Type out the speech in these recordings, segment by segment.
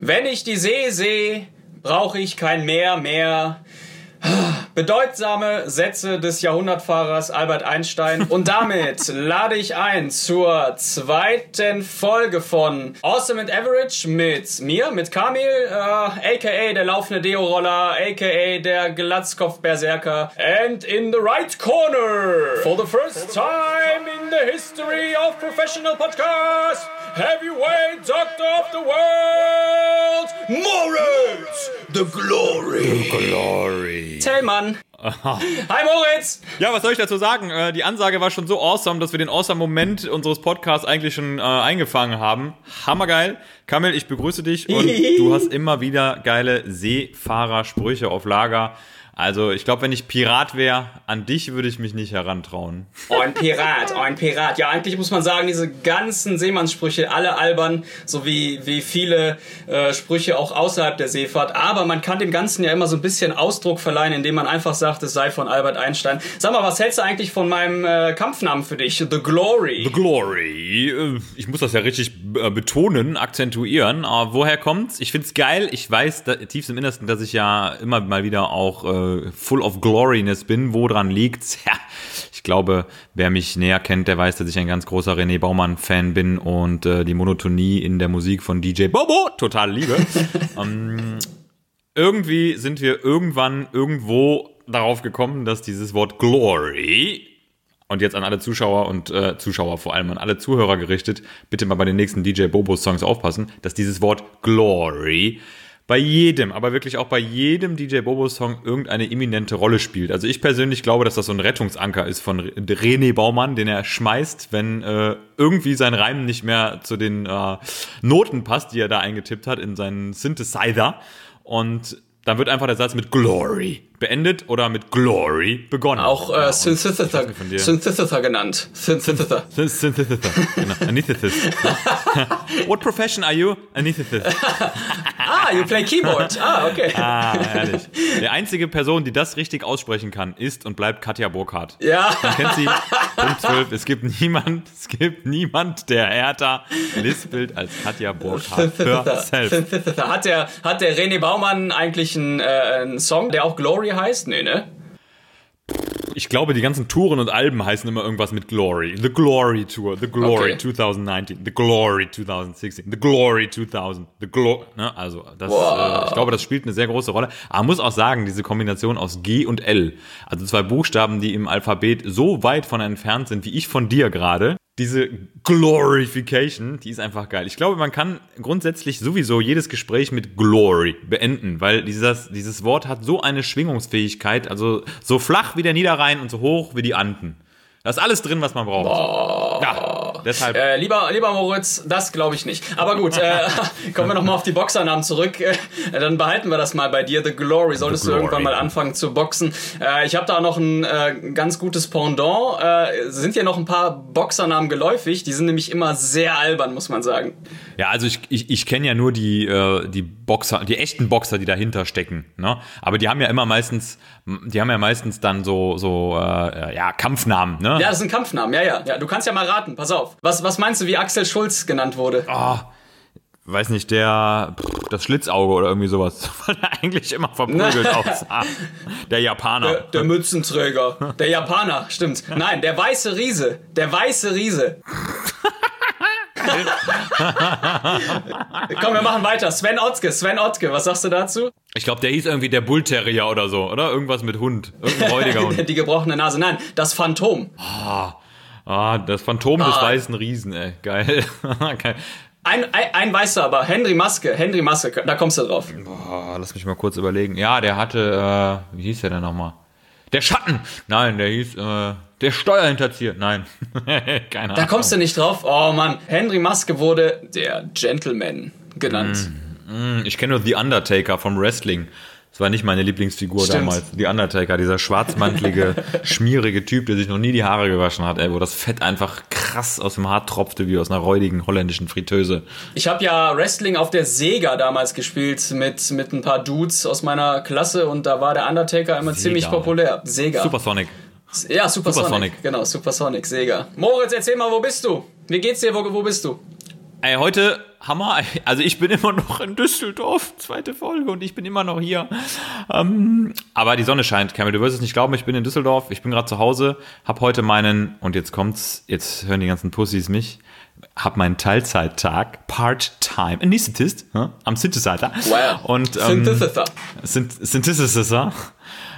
Wenn ich die See sehe, brauche ich kein Meer mehr. Bedeutsame Sätze des Jahrhundertfahrers Albert Einstein. Und damit lade ich ein zur zweiten Folge von Awesome and Average mit mir, mit Kamil, äh, aka der laufende Deo-Roller, aka der Glatzkopf-Berserker. And in the right corner, for the first time in the history of professional podcasts, heavyweight doctor of the world, Moritz, the glory. Glory. Tellmann. Hi Moritz! Ja, was soll ich dazu sagen? Äh, die Ansage war schon so awesome, dass wir den awesome Moment unseres Podcasts eigentlich schon äh, eingefangen haben. Hammergeil. Kamil, ich begrüße dich und du hast immer wieder geile Seefahrersprüche auf Lager. Also ich glaube, wenn ich Pirat wäre, an dich würde ich mich nicht herantrauen. Oh, ein Pirat, oh, ein Pirat. Ja, eigentlich muss man sagen, diese ganzen Seemannssprüche, alle albern, so wie, wie viele äh, Sprüche auch außerhalb der Seefahrt. Aber man kann dem Ganzen ja immer so ein bisschen Ausdruck verleihen, indem man einfach sagt, es sei von Albert Einstein. Sag mal, was hältst du eigentlich von meinem äh, Kampfnamen für dich? The Glory. The Glory. Äh, ich muss das ja richtig äh, betonen, akzentuieren. Aber woher kommt's? Ich find's geil. Ich weiß da, tiefst im Innersten, dass ich ja immer mal wieder auch äh, full of gloriness bin. Wo dran liegt's? Ja, ich glaube, wer mich näher kennt, der weiß, dass ich ein ganz großer René Baumann-Fan bin und äh, die Monotonie in der Musik von DJ Bobo total liebe. ähm, irgendwie sind wir irgendwann irgendwo darauf gekommen, dass dieses Wort Glory und jetzt an alle Zuschauer und äh, Zuschauer vor allem an alle Zuhörer gerichtet, bitte mal bei den nächsten DJ Bobo Songs aufpassen, dass dieses Wort Glory bei jedem, aber wirklich auch bei jedem DJ Bobo Song irgendeine eminente Rolle spielt. Also ich persönlich glaube, dass das so ein Rettungsanker ist von René Baumann, den er schmeißt, wenn äh, irgendwie sein Reim nicht mehr zu den äh, Noten passt, die er da eingetippt hat in seinen Synthesizer. Und dann wird einfach der Satz mit Glory beendet oder mit Glory begonnen. Auch äh, ja, Synthesizer, Synthesizer genannt. Synthesizer. Synthesizer, genau. Anesthetist. What profession are you? Anesthetist. ah, you play keyboard. Ah, okay. Ah, herrlich. Die einzige Person, die das richtig aussprechen kann, ist und bleibt Katja Burkhardt. Ja. Man kennt sie. Punkt 12. Es gibt niemand, es gibt niemand, der härter lispelt als Katja Burkhardt. Synthesizer. Hat der, hat der René Baumann eigentlich einen, äh, einen Song, der auch Glory Glory heißt? Nee, ne? Ich glaube, die ganzen Touren und Alben heißen immer irgendwas mit Glory. The Glory Tour, The Glory Okay. 2019, The Glory 2016, The Glory 2000, The Glory. Ne? Also, das, Wow. äh, ich glaube, das spielt eine sehr große Rolle. Aber man muss auch sagen, diese Kombination aus G und L, also zwei Buchstaben, die im Alphabet so weit von entfernt sind, wie ich von dir gerade, diese Glorification, die ist einfach geil. Ich glaube, man kann grundsätzlich sowieso jedes Gespräch mit Glory beenden, weil dieses, dieses Wort hat so eine Schwingungsfähigkeit, also so flach wie der Niederrhein und so hoch wie die Anden. Da ist alles drin, was man braucht. Ja, deshalb. Äh, lieber, lieber Moritz, das glaube ich nicht. Aber gut, äh, kommen wir nochmal auf die Boxernamen zurück. Äh, dann behalten wir das mal bei dir. The Glory. Solltest Glory. du irgendwann mal anfangen zu boxen. Äh, ich habe da noch ein äh, ganz gutes Pendant. Äh, sind hier noch ein paar Boxernamen geläufig? Die sind nämlich immer sehr albern, muss man sagen. Ja, also ich, ich, ich kenne ja nur die, die Boxer, die echten Boxer, die dahinter stecken. Ne? Aber die haben ja immer meistens, die haben ja meistens dann so, so äh, ja, Kampfnamen. Ne? Ja, das sind Kampfnamen. Ja, ja, ja. Du kannst ja mal raten. Pass auf. Was, was meinst du, wie Axel Schulz genannt wurde? Ah, weiß nicht, der, pff, das Schlitzauge oder irgendwie sowas, weil er eigentlich immer verprügelt aussah. Der Japaner. Der, der Mützenträger. Der Japaner, stimmt. Nein, der weiße Riese. Der weiße Riese. Komm, wir machen weiter. Sven Otzke, Sven Otzke, was sagst du dazu? Ich glaube, der hieß irgendwie der Bullterrier oder so, oder? Irgendwas mit Hund. Irgendein räudiger Hund. Die gebrochene Nase. Nein, das Phantom. Ah, das Phantom des Ah. weißen Riesen, ey. Geil. Geil. Ein, ein, ein weißt du aber, Henry Maske, Henry Maske, da kommst du drauf. Boah, lass mich mal kurz überlegen. Ja, der hatte, äh, wie hieß der denn nochmal? Der Schatten! Nein, der hieß, äh, der Steuerhinterzieher. Nein. Keine Ahnung. Da kommst du nicht drauf. Oh Mann, Henry Maske wurde der Gentleman genannt. Ich kenne nur The Undertaker vom Wrestling. Das war nicht meine Lieblingsfigur Stimmt. damals. The Undertaker, dieser schwarzmantelige, schmierige Typ, der sich noch nie die Haare gewaschen hat, ey, wo das Fett einfach krass aus dem Haar tropfte, wie aus einer räudigen holländischen Fritteuse. Ich habe ja Wrestling auf der Sega damals gespielt mit, mit ein paar Dudes aus meiner Klasse und da war der Undertaker immer Sega. ziemlich populär. Sega. Supersonic. Ja, Supersonic. Supersonic. Genau, Supersonic, Sega. Moritz, erzähl mal, wo bist du? Wie geht's dir? Wo, wo bist du? Ey, heute Hammer. Also ich bin immer noch in Düsseldorf, zweite Folge und ich bin immer noch hier. Ähm, aber die Sonne scheint, Camille, du wirst es nicht glauben, ich bin in Düsseldorf, ich bin gerade zu Hause, hab heute meinen, und jetzt kommt's, jetzt hören die ganzen Pussys mich, hab meinen Teilzeittag, Part-Time Anesthetist, ja, am Synthesizer. Wow. Und, ähm, Synthesizer. Synth Synthesizer.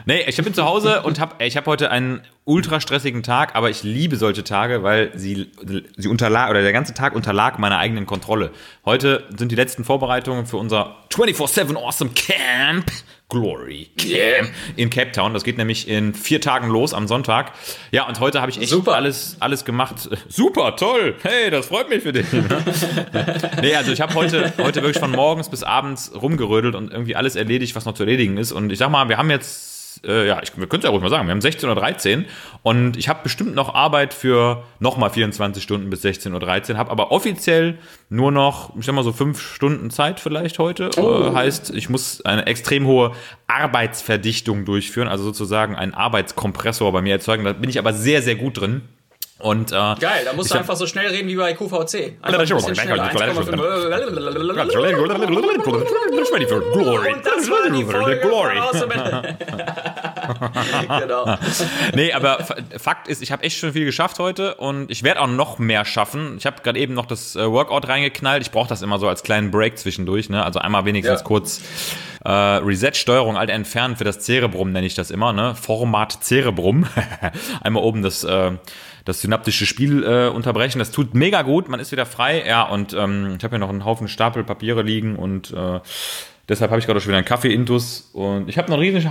Nee, ich bin zu Hause und habe ich hab heute einen ultra stressigen Tag, aber ich liebe solche Tage, weil sie, sie unterlag, oder der ganze Tag unterlag meiner eigenen Kontrolle. Heute sind die letzten Vorbereitungen für unser 24-7 Awesome Camp Glory Yeah. in Cape Town. Das geht nämlich in vier Tagen los am Sonntag. Ja, und heute habe ich echt Super. alles, alles gemacht. Super, toll. Hey, das freut mich für dich. nee, also ich habe heute, heute wirklich von morgens bis abends rumgerödelt und irgendwie alles erledigt, was noch zu erledigen ist. Und ich sag mal, wir haben jetzt, äh, ja, ich, wir können es ja ruhig mal sagen, wir haben 16.13 Uhr und ich habe bestimmt noch Arbeit für nochmal 24 Stunden bis 16.13 Uhr, habe aber offiziell nur noch, ich sag mal so fünf Stunden Zeit vielleicht heute. Äh, heißt, ich muss eine extrem hohe Arbeitsverdichtung durchführen, also sozusagen einen Arbeitskompressor bei mir erzeugen. Da bin ich aber sehr, sehr gut drin. Und, äh, Geil, da musst du hab- einfach so schnell reden wie bei QVC. Einfach ein schneller. 1,5. Glory. Und das war die Folge Glory. genau. Nee, aber Fakt ist, ich habe echt schon viel geschafft heute und ich werde auch noch mehr schaffen. Ich habe gerade eben noch das äh, Workout reingeknallt. Ich brauche das immer so als kleinen Break zwischendurch, ne? Also einmal wenigstens Ja. kurz äh, Reset-Steuerung, alt entfernen für das Cerebrum nenne ich das immer, ne? Format Cerebrum. einmal oben das äh, das synaptische Spiel äh, unterbrechen. Das tut mega gut, man ist wieder frei. Ja, und ähm, ich habe hier noch einen Haufen Stapel Papiere liegen und äh, deshalb habe ich gerade schon wieder einen Kaffee-Intus und ich habe noch einen riesen,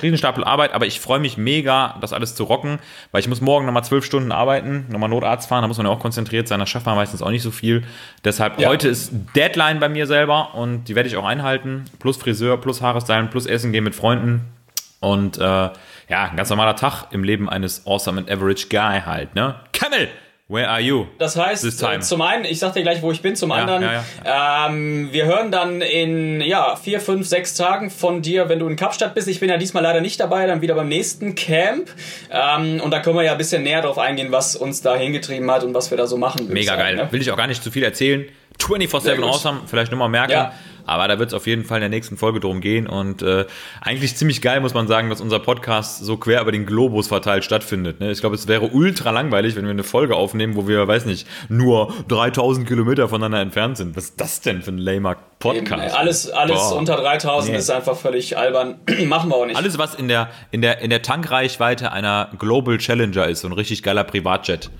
riesen Stapel Arbeit, aber ich freue mich mega, das alles zu rocken, weil ich muss morgen nochmal zwölf Stunden arbeiten, nochmal Notarzt fahren, da muss man ja auch konzentriert sein, das schafft man meistens auch nicht so viel. Deshalb Ja. heute ist Deadline bei mir selber und die werde ich auch einhalten. Plus Friseur, plus Haarestylen, plus Essen gehen mit Freunden. Und äh, ja, ein ganz normaler Tag im Leben eines Awesome and Average Guy halt, ne? Camel, where are you? Das heißt, äh, zum einen, ich sag dir gleich, wo ich bin, zum Ja, anderen, ja, Ähm, wir hören dann in ja, vier, fünf, sechs Tagen von dir, wenn du in Kapstadt bist. Ich bin ja diesmal leider nicht dabei, dann wieder beim nächsten Camp. Ähm, und da können wir ja ein bisschen näher drauf eingehen, was uns da hingetrieben hat und was wir da so machen. Mega sagen, geil. Ne? Will ich auch gar nicht zu viel erzählen. 24-7 Sehr gut. Awesome, vielleicht nur mal merken. Ja. Aber da wird es auf jeden Fall in der nächsten Folge drum gehen. Und äh, eigentlich ziemlich geil, muss man sagen, dass unser Podcast so quer über den Globus verteilt stattfindet. Ne? Ich glaube, es wäre ultra langweilig, wenn wir eine Folge aufnehmen, wo wir, weiß nicht, nur 3000 Kilometer voneinander entfernt sind. Was ist das denn für ein lamer Eben, Podcast? ey, alles alles Boah. unter 3000 Nee. ist einfach völlig albern. Machen wir auch nicht. Alles, was in der, in, der, in der Tankreichweite einer Global Challenger ist, so ein richtig geiler Privatjet.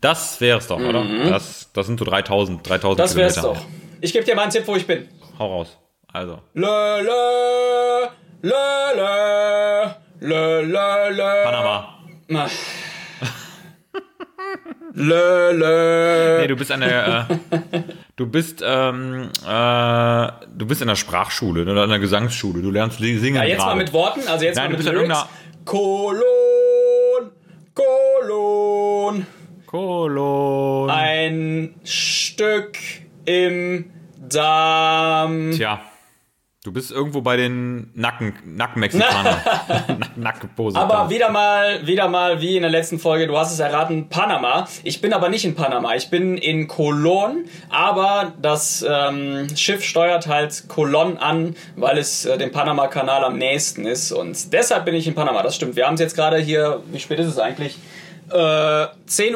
Das wäre es doch, oder? Das, das sind so 3000, 3000 Mhm. das wär's Kilometer. doch. Ich gebe dir mal einen Tipp, wo ich bin. Hau raus. Also. Lö, lö, lö, lö, lö, lö, lö. Panama. Na. Lö, lö. Nee, du bist an der, äh, du bist, ähm, äh, du bist in der Sprachschule oder in der Gesangsschule. Du lernst singen Ja, jetzt gerade. mal mit Worten, also jetzt Nein, mal du mit bist in Lyrics. Kolon, Kolon, Kolon. ein Stück im Darm. Tja. Du bist irgendwo bei den Nacken, Nackenmexikanern. Nack- Nackenpose. Aber wieder mal, wieder mal wie in der letzten Folge, du hast es erraten, Panama. Ich bin aber nicht in Panama, ich bin in Colon, aber das ähm, Schiff steuert halt Colon an, weil es äh, dem Panama-Kanal am nächsten ist und deshalb bin ich in Panama, das stimmt. Wir haben es jetzt gerade hier, wie spät ist es eigentlich? Äh, 10.16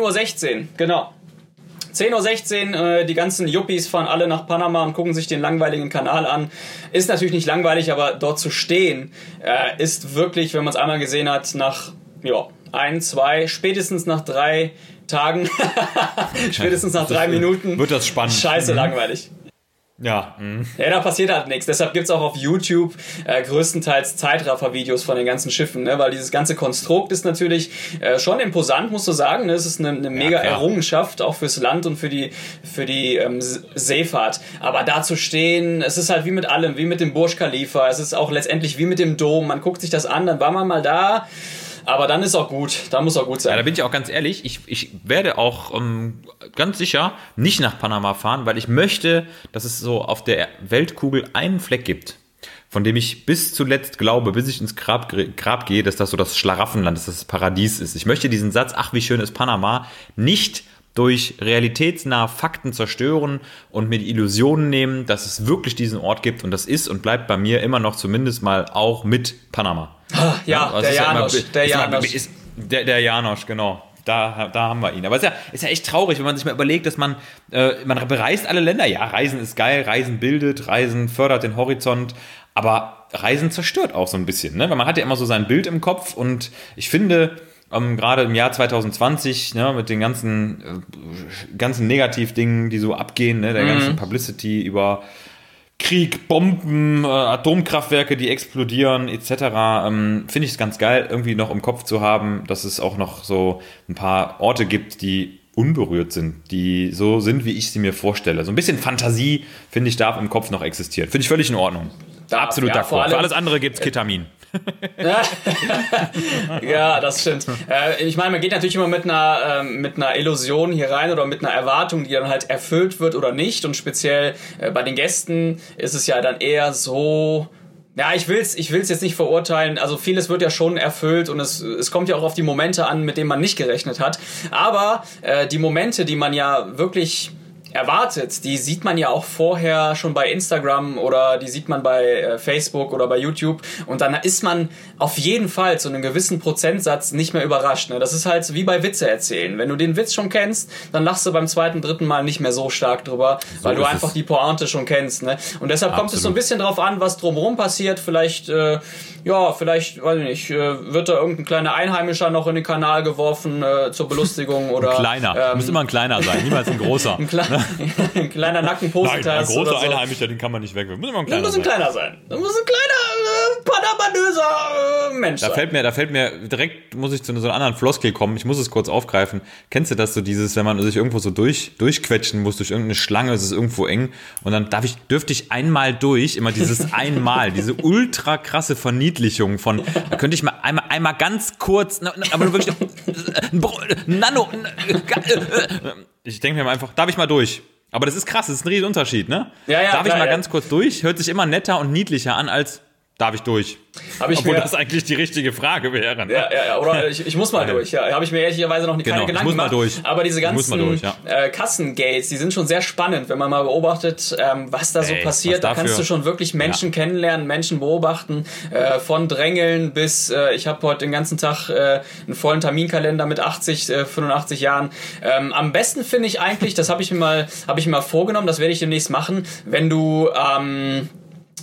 Uhr, genau. 10.16 Uhr, äh, die ganzen Yuppies fahren alle nach Panama und gucken sich den langweiligen Kanal an. Ist natürlich nicht langweilig, aber dort zu stehen, äh, ist wirklich, wenn man es einmal gesehen hat, nach ja, ein, zwei, spätestens nach drei Tagen, spätestens nach drei Minuten, Wird das spannend. scheiße langweilig. Ja. mhm. Ja, da passiert halt nichts. Deshalb gibt's auch auf YouTube äh, größtenteils Zeitraffer-Videos von den ganzen Schiffen, ne? weil dieses ganze Konstrukt ist natürlich äh, schon imposant, musst du sagen. Ne? Es ist eine, eine mega klar. Errungenschaft, auch fürs Land und für die, für die ähm, Seefahrt. Aber da zu stehen, es ist halt wie mit allem, wie mit dem Burj Khalifa, es ist auch letztendlich wie mit dem Dom. Man guckt sich das an, dann war man mal da, aber dann ist auch gut. Da muss auch gut Ja, da sein. bin ich auch ganz ehrlich, ich, ich werde auch ähm, ganz sicher nicht nach Panama fahren, weil ich möchte, dass es so auf der Weltkugel einen Fleck gibt, von dem ich bis zuletzt glaube, bis ich ins Grab, Grab gehe, dass das so das Schlaraffenland, dass das das Paradies ist. Ich möchte diesen Satz, ach wie schön ist Panama, nicht durch realitätsnahe Fakten zerstören und mir die Illusionen nehmen, dass es wirklich diesen Ort gibt und das ist und bleibt bei mir immer noch zumindest mal auch mit Panama. Ah, ja, also der ja immer- Janosch, ist der immer- Janosch. ist- Der, der Janosch, genau. Da, da haben wir ihn. Aber es ist ja, ist ja echt traurig, wenn man sich mal überlegt, dass man, äh, man bereist alle Länder. Ja, Reisen ist geil, Reisen bildet, Reisen fördert den Horizont, aber Reisen zerstört auch so ein bisschen, ne? Weil man hat ja immer so sein Bild im Kopf und ich finde, ähm, gerade im Jahr 2020, ne, mit den ganzen, äh, ganzen Negativdingen, die so abgehen, ne, der ganzen Publicity über Krieg, Bomben, äh, Atomkraftwerke, die explodieren, etc. Ähm, Finde ich es ganz geil, irgendwie noch im Kopf zu haben, dass es auch noch so ein paar Orte gibt, die unberührt sind, die so sind, wie ich sie mir vorstelle. So ein bisschen Fantasie, finde ich, darf im Kopf noch existieren. Finde ich völlig in Ordnung. Darf, Absolut ja, d'accord. vor allem- Für alles andere gibt's Ketamin. Ja, das stimmt. Äh, ich meine, man geht natürlich immer mit einer, ähm, mit einer Illusion hier rein oder mit einer Erwartung, die dann halt erfüllt wird oder nicht. Und speziell äh, bei den Gästen ist es ja dann eher so. Ja, ich will's, ich will's jetzt nicht verurteilen. Also vieles wird ja schon erfüllt und es, es kommt ja auch auf die Momente an, mit denen man nicht gerechnet hat. Aber äh, die Momente, die man ja wirklich erwartet, die sieht man ja auch vorher schon bei Instagram oder die sieht man bei äh, Facebook oder bei YouTube und dann ist man auf jeden Fall zu einem gewissen Prozentsatz nicht mehr überrascht. Ne? Das ist halt wie bei Witze erzählen. Wenn du den Witz schon kennst, dann lachst du beim zweiten, dritten Mal nicht mehr so stark drüber, weil du einfach es. die Pointe schon kennst. Ne? Und deshalb kommt es so ein Absolut. bisschen drauf an, was drumherum passiert. Vielleicht, äh, ja, vielleicht, weiß ich nicht, äh, wird da irgendein kleiner Einheimischer noch in den Kanal geworfen äh, zur Belustigung oder Kleiner. ähm, Muss immer ein kleiner sein, niemals ein großer. ein, kleiner ein kleiner Nackenpositas oder so. Einheimischer, den kann man nicht wegwerfen. Muss immer ein Das muss ein kleiner sein. Das muss ein kleiner, panamanöser äh, Mensch Da sein. fällt mir, da fällt mir direkt, muss ich zu so einer anderen Floskel kommen. Ich muss es kurz aufgreifen. Kennst du das so dieses, wenn man sich irgendwo so durch, durchquetschen muss durch irgendeine Schlange, es ist irgendwo eng und dann darf ich, dürfte ich einmal durch, immer dieses einmal, diese ultra krasse Verniedlichung von, da könnte ich mal einmal, einmal ganz kurz, aber nur wirklich, Nano, ich denke mir mal einfach, darf ich mal durch? Aber das ist krass, das ist ein riesen Unterschied, ne? Ja, ja, darf ich klar, mal ja. ganz kurz durch? Hört sich immer netter und niedlicher an als darf ich durch? Hab ich Obwohl mir, das eigentlich die richtige Frage wäre. Ne? ja, ja, ja, oder ich, ich muss mal durch. Ja, habe ich mir ehrlicherweise noch Genau, keine ich Gedanken muss mal gemacht. durch. Aber diese Ich ganzen durch, ja. äh, Kassengates, die sind schon sehr spannend, wenn man mal beobachtet, ähm, was da so Ey, passiert. Da kannst du schon wirklich Menschen kennenlernen, Menschen beobachten, äh, von Drängeln bis äh, ich habe heute den ganzen Tag äh, einen vollen Terminkalender mit 80, äh, 85 Jahren. Ähm, am besten finde ich eigentlich, das habe ich mir mal, habe ich mir mal vorgenommen, das werde ich demnächst machen, wenn du ähm,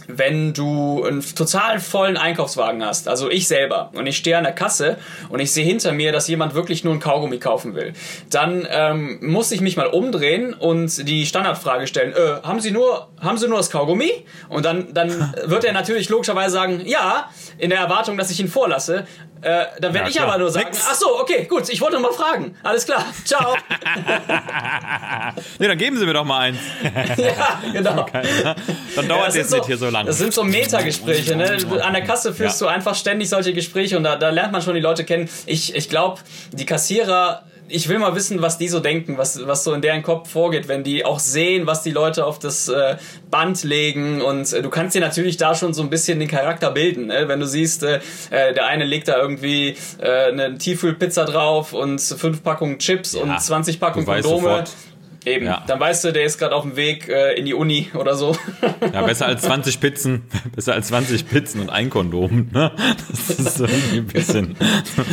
wenn du einen total vollen Einkaufswagen hast, also ich selber, und ich stehe an der Kasse und ich sehe hinter mir, dass jemand wirklich nur ein Kaugummi kaufen will, dann ähm, muss ich mich mal umdrehen und die Standardfrage stellen, äh, haben Sie nur, haben Sie nur das Kaugummi? Und dann, dann wird er natürlich logischerweise sagen, ja, in der Erwartung, dass ich ihn vorlasse. Äh, dann werde Ja, ich klar. aber nur sagen, Nix. ach so, okay, gut, ich wollte nur mal fragen. Alles klar, ciao. Nee, dann geben Sie mir doch mal eins. ja, genau. Dann dauert es jetzt nicht hier so lange. Das sind so Metagespräche. Ne? An der Kasse führst Ja. du einfach ständig solche Gespräche und da, da lernt man schon die Leute kennen. Ich, ich glaube, die Kassierer. Ich will mal wissen, was die so denken, was, was so in deren Kopf vorgeht, wenn die auch sehen, was die Leute auf das äh, Band legen. Und äh, du kannst dir natürlich da schon so ein bisschen den Charakter bilden. Ne? Wenn du siehst, äh, äh, der eine legt da irgendwie äh, eine Tiefkühlpizza drauf und fünf Packungen Chips und 20 Packungen Kondome. sofort. Eben, Ja. dann weißt du, der ist gerade auf dem Weg äh, in die Uni oder so. Ja, besser als 20 Pizzen, besser als 20 Pizzen und ein Kondom. Ne? Das ist irgendwie ein bisschen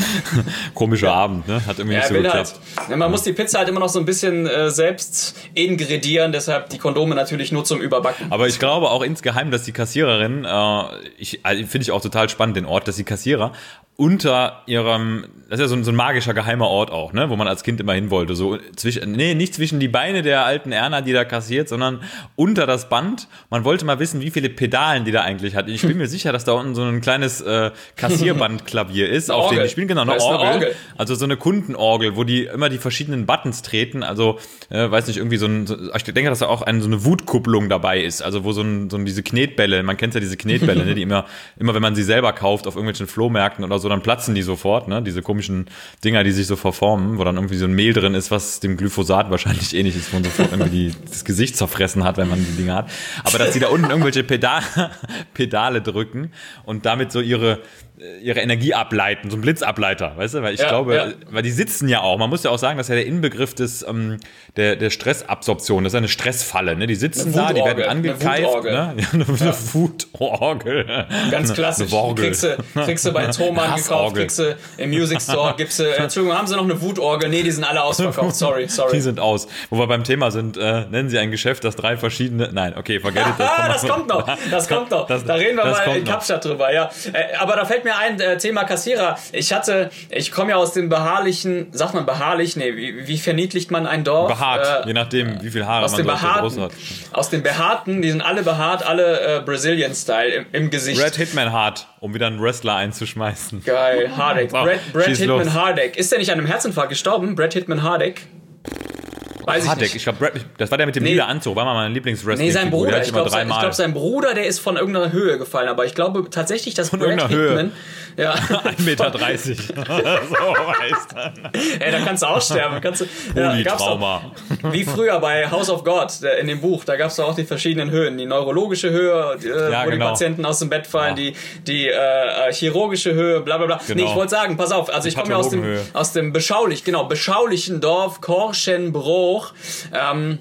komischer Abend, ne? Hat irgendwie Ja, nicht so geklappt. halt. Ja, man muss die Pizza halt immer noch so ein bisschen äh, selbst ingredieren, deshalb die Kondome natürlich nur zum Überbacken. Aber ich glaube auch insgeheim, dass die Kassiererin, äh, ich, also finde ich auch total spannend den Ort, dass die Kassierer unter ihrem, das ist ja so ein, so ein magischer geheimer Ort auch, ne, wo man als Kind immer hin wollte, so zwischen, nee, nicht zwischen die Beine der alten Erna, die da kassiert, sondern unter das Band. Man wollte mal wissen, wie viele Pedalen die da eigentlich hat. Ich bin mir sicher, dass da unten so ein kleines äh, Kassierbandklavier ist, auf Orgel. dem die spielen genau eine ist eine Orgel, Orgel. also so eine Kundenorgel, wo die immer die verschiedenen Buttons treten. Also, äh, weiß nicht, irgendwie so ein, so, ich denke, dass da auch eine, so eine Wutkupplung dabei ist. Also, wo so, ein, so ein, diese Knetbälle, man kennt ja diese Knetbälle, ne, die immer, immer, wenn man sie selber kauft auf irgendwelchen Flohmärkten oder so, dann platzen die sofort, ne? Diese komischen Dinger, die sich so verformen, wo dann irgendwie so ein Mehl drin ist, was dem Glyphosat wahrscheinlich ähnlich ist, wo man sofort irgendwie die, das Gesicht zerfressen hat, wenn man die Dinger hat. Aber dass die da unten irgendwelche Pedale, Pedale drücken und damit so ihre ihre Energie ableiten, so ein Blitzableiter, weißt du? Weil ich Ja, glaube, ja. weil die sitzen ja auch. Man muss ja auch sagen, das ist ja der Inbegriff des ähm, der, der Stressabsorption. Das ist eine Stressfalle. Ne? Die sitzen Eine da, die werden eine angekeift. Wutorgel. Ne? Ja, eine, eine Wutorgel. Ganz Eine- klassisch. Eine. Kriegst du, kriegst du bei Thomann gekauft, kriegst du im Music Store, gibst du, äh, Entschuldigung, haben sie noch eine Wutorgel? Nee, die sind alle ausverkauft. Sorry, Die sorry. sind aus. Wo wir beim Thema sind, äh, nennen Sie ein Geschäft, das drei verschiedene. Nein, okay, forget it. Ah, kommt das kommt noch. Das kommt noch. Das- da reden wir das mal in noch. Kapstadt drüber, ja. Äh, aber da fällt mir ein äh, Thema Kassierer. Ich hatte, ich komme ja aus dem beharrlichen, sagt man beharrlich? Nee, wie, wie verniedlicht man ein Dorf? Behaart, Äh, je nachdem, wie viel Haare aus man dem so behaarten, hat. aus dem behaarten, die sind alle behaart, alle äh, Brazilian-Style im, im Gesicht. Red Hitman Hart, um wieder einen Wrestler einzuschmeißen. Geil, Hardek. Brad, Brad Hitman los. Hardek. Ist der nicht an einem Herzinfarkt gestorben? Brad Hitman Hardek? Weiß ich Hardek, nicht. ich glaube, das war der mit dem Nee. lila Anzug, war mal mein Lieblingswrestling. Nee, sein Bruder. Ich glaube, sein, ich glaub, sein Bruder, der ist von irgendeiner Höhe gefallen. Aber ich glaube tatsächlich, dass Brad irgendeiner Höhe. Hitman. Ja. 1,30 Meter. so heißt er. Ey, da kannst du auch sterben. Kannst du, ja, wie früher bei House of God in dem Buch, da gab es auch die verschiedenen Höhen. Die neurologische Höhe, die, äh, Ja, wo genau. die Patienten aus dem Bett fallen, Ja. die, die äh, äh, chirurgische Höhe, bla bla bla. Nee, Genau. ich wollte sagen, pass auf, also ich komme ja aus dem, aus dem beschaulich, genau, beschaulichen Dorf Korschenbruch. Ähm,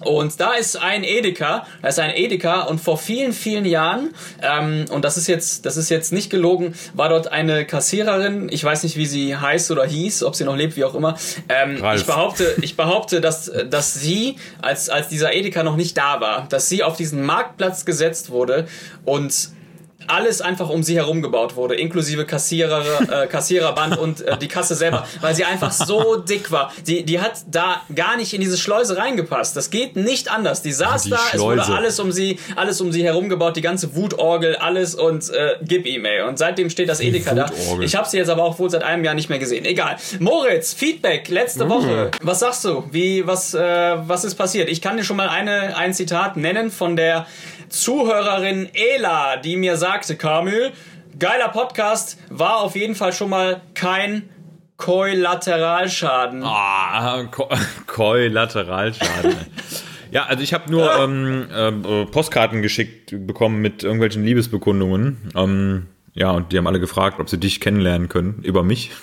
und da ist ein Edeka, da ist ein Edeka und vor vielen, vielen Jahren, ähm, und das ist jetzt, das ist jetzt nicht gelogen, war dort eine Kassiererin, ich weiß nicht, wie sie heißt oder hieß, ob sie noch lebt, wie auch immer. Ähm, Ralf. ich behaupte, ich behaupte, dass, dass sie, als, als dieser Edeka noch nicht da war, dass sie auf diesen Marktplatz gesetzt wurde und alles einfach um sie herum gebaut wurde, inklusive Kassierer, äh, Kassiererband und äh, die Kasse selber, weil sie einfach so dick war. Die, die hat da gar nicht in diese Schleuse reingepasst. Das geht nicht anders. Die saß Die da, es wurde Schleuse. alles um sie, alles um sie herum gebaut, die ganze Wutorgel, alles und äh, gib ihm, ey. Und seitdem steht das Edeka da. Ich habe sie jetzt aber auch wohl seit einem Jahr nicht mehr gesehen. Egal. Moritz, Feedback letzte Uh. Woche. Was sagst du? Wie was äh, was ist passiert? Ich kann dir schon mal eine ein Zitat nennen von der Zuhörerin Ela, die mir sagte, Kamil, geiler Podcast, war auf jeden Fall schon mal kein Kollateralschaden. Ah, Ko Kollateralschaden. ja, also ich habe nur ähm, ähm, äh, Postkarten geschickt bekommen mit irgendwelchen Liebesbekundungen. Ähm, ja, und die haben alle gefragt, ob sie dich kennenlernen können über mich.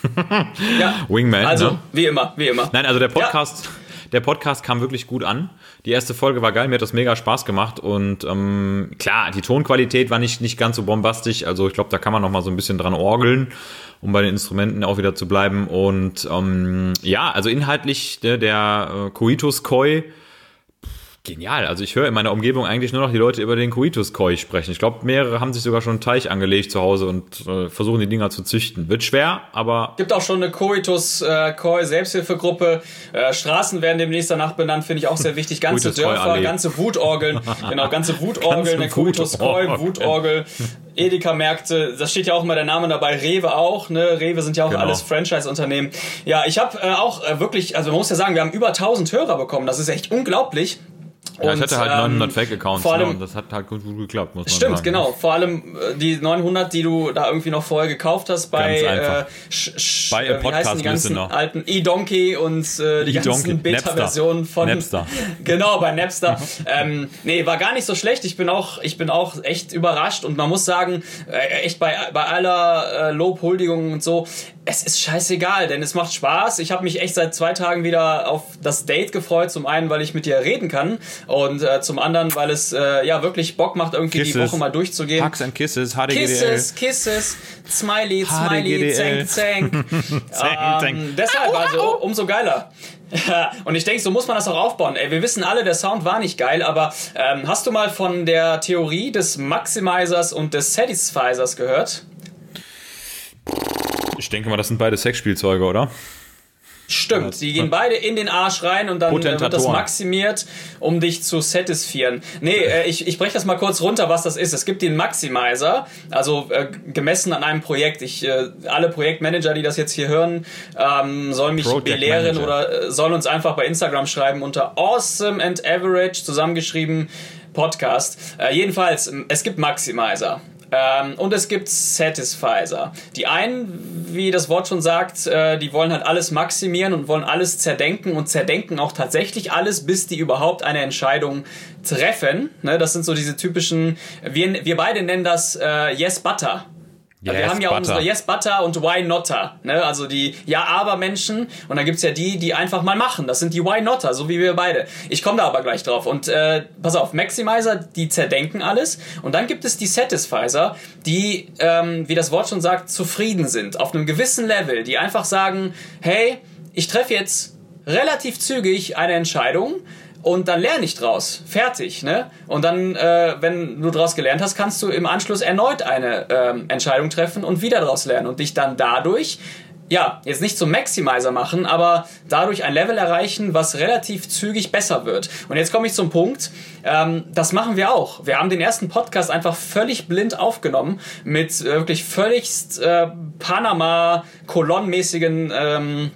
Ja. Wingman. Also, ne? wie immer, wie immer. Nein, also der Podcast, der Podcast kam wirklich gut an. Die erste Folge war geil, mir hat das mega Spaß gemacht und ähm, klar, die Tonqualität war nicht, nicht ganz so bombastisch. Also ich glaube, da kann man noch mal so ein bisschen dran orgeln, um bei den Instrumenten auch wieder zu bleiben. Und ähm, ja, also inhaltlich der, der äh, Coitus Koi. Genial. Also ich höre in meiner Umgebung eigentlich nur noch die Leute über den Coitus Koi sprechen. Ich glaube, mehrere haben sich sogar schon einen Teich angelegt zu Hause und äh, versuchen die Dinger zu züchten. Wird schwer, aber Gibt auch schon eine Coitus äh, Straßen werden demnächst danach benannt, finde ich auch sehr wichtig. Ganze Dörfer, ganze Wutorgeln. genau, ganze Wutorgeln, Ganze eine Coitus Koi, Wutorgeln. Wutorgel. Edeka-Märkte, das steht ja auch immer der Name dabei, Rewe auch, ne? Rewe sind ja auch Genau. alles Franchise-Unternehmen. Ja, ich habe äh, auch äh, wirklich, also man muss ja sagen, wir haben über 1000 Hörer bekommen, das ist echt unglaublich. Ja, ich Und, hatte halt ähm, 900 Fake-Accounts vor allem- ne, und das hat halt gut, gut geklappt, muss man Stimmt, sagen. genau. Vor allem äh, die 900, die du da irgendwie noch vorher gekauft hast bei äh, sch, sch, Bei äh, die ganzen Podcast-Listener. alten eDonkey und äh, die eDonkey, ganzen Beta-Versionen von Napster. genau bei Napster. ähm, nee, war gar nicht so schlecht. Ich bin auch, ich bin auch echt überrascht und man muss sagen, äh, echt bei bei aller äh, Lobhuldigung und so. Es ist scheißegal, denn es macht Spaß. Ich habe mich echt seit zwei Tagen wieder auf das Date gefreut. Zum einen, weil ich mit dir reden kann und äh, zum anderen, weil es äh, ja wirklich Bock macht, irgendwie die Kisses. Woche mal durchzugehen. Hugs and Kisses, HDGDL. Kisses, Kisses, Smiley, Smiley, Zank. Zank, zank. ähm, deshalb also umso geiler. Und ich denke, so muss man das auch aufbauen. Ey, wir wissen alle, der Sound war nicht geil, aber ähm, hast du mal von der Theorie des Maximizers und des Satisfizers gehört? Ich denke mal, das sind beide Sexspielzeuge, oder? Stimmt, die gehen beide in den Arsch rein und dann äh, wird das maximiert, um dich zu satisfieren. Nee, äh, ich, ich breche das mal kurz runter, was das ist. Es gibt den Maximizer, also äh, gemessen an einem Projekt. Ich, äh, alle Projektmanager, die das jetzt hier hören, ähm, sollen mich Project belehren Manager. oder äh, sollen uns einfach bei Instagram schreiben unter awesome and average zusammengeschrieben Podcast. Äh, jedenfalls, es gibt Maximizer. Ähm, und es gibt Satisfizer. Die einen, wie das Wort schon sagt, äh, die wollen halt alles maximieren und wollen alles zerdenken und zerdenken auch tatsächlich alles, bis die überhaupt eine Entscheidung treffen. Ne, das sind so diese typischen, wir, wir beide nennen das äh, Yes Butter. Yes, wir haben ja butter. unsere Yes Butter und Why Notter, ne? Also die Ja aber Menschen und dann gibt's ja die, die einfach mal machen. Das sind die Why Notter, so wie wir beide. Ich komme da aber gleich drauf. Und äh, pass auf, Maximizer, die zerdenken alles. Und dann gibt es die Satisfizer, die, ähm, wie das Wort schon sagt, zufrieden sind. Auf einem gewissen Level, die einfach sagen, hey, ich treffe jetzt relativ zügig eine Entscheidung und dann lerne ich draus. Fertig, ne? Und dann, äh, wenn du draus gelernt hast, kannst du im Anschluss erneut eine ähm, Entscheidung treffen und wieder draus lernen und dich dann dadurch ja, jetzt nicht zum Maximizer machen, aber dadurch ein Level erreichen, was relativ zügig besser wird. Und jetzt komme ich zum Punkt, ähm, das machen wir auch. Wir haben den ersten Podcast einfach völlig blind aufgenommen mit wirklich völligst äh, Panama-Kolonnenmäßigen ähm,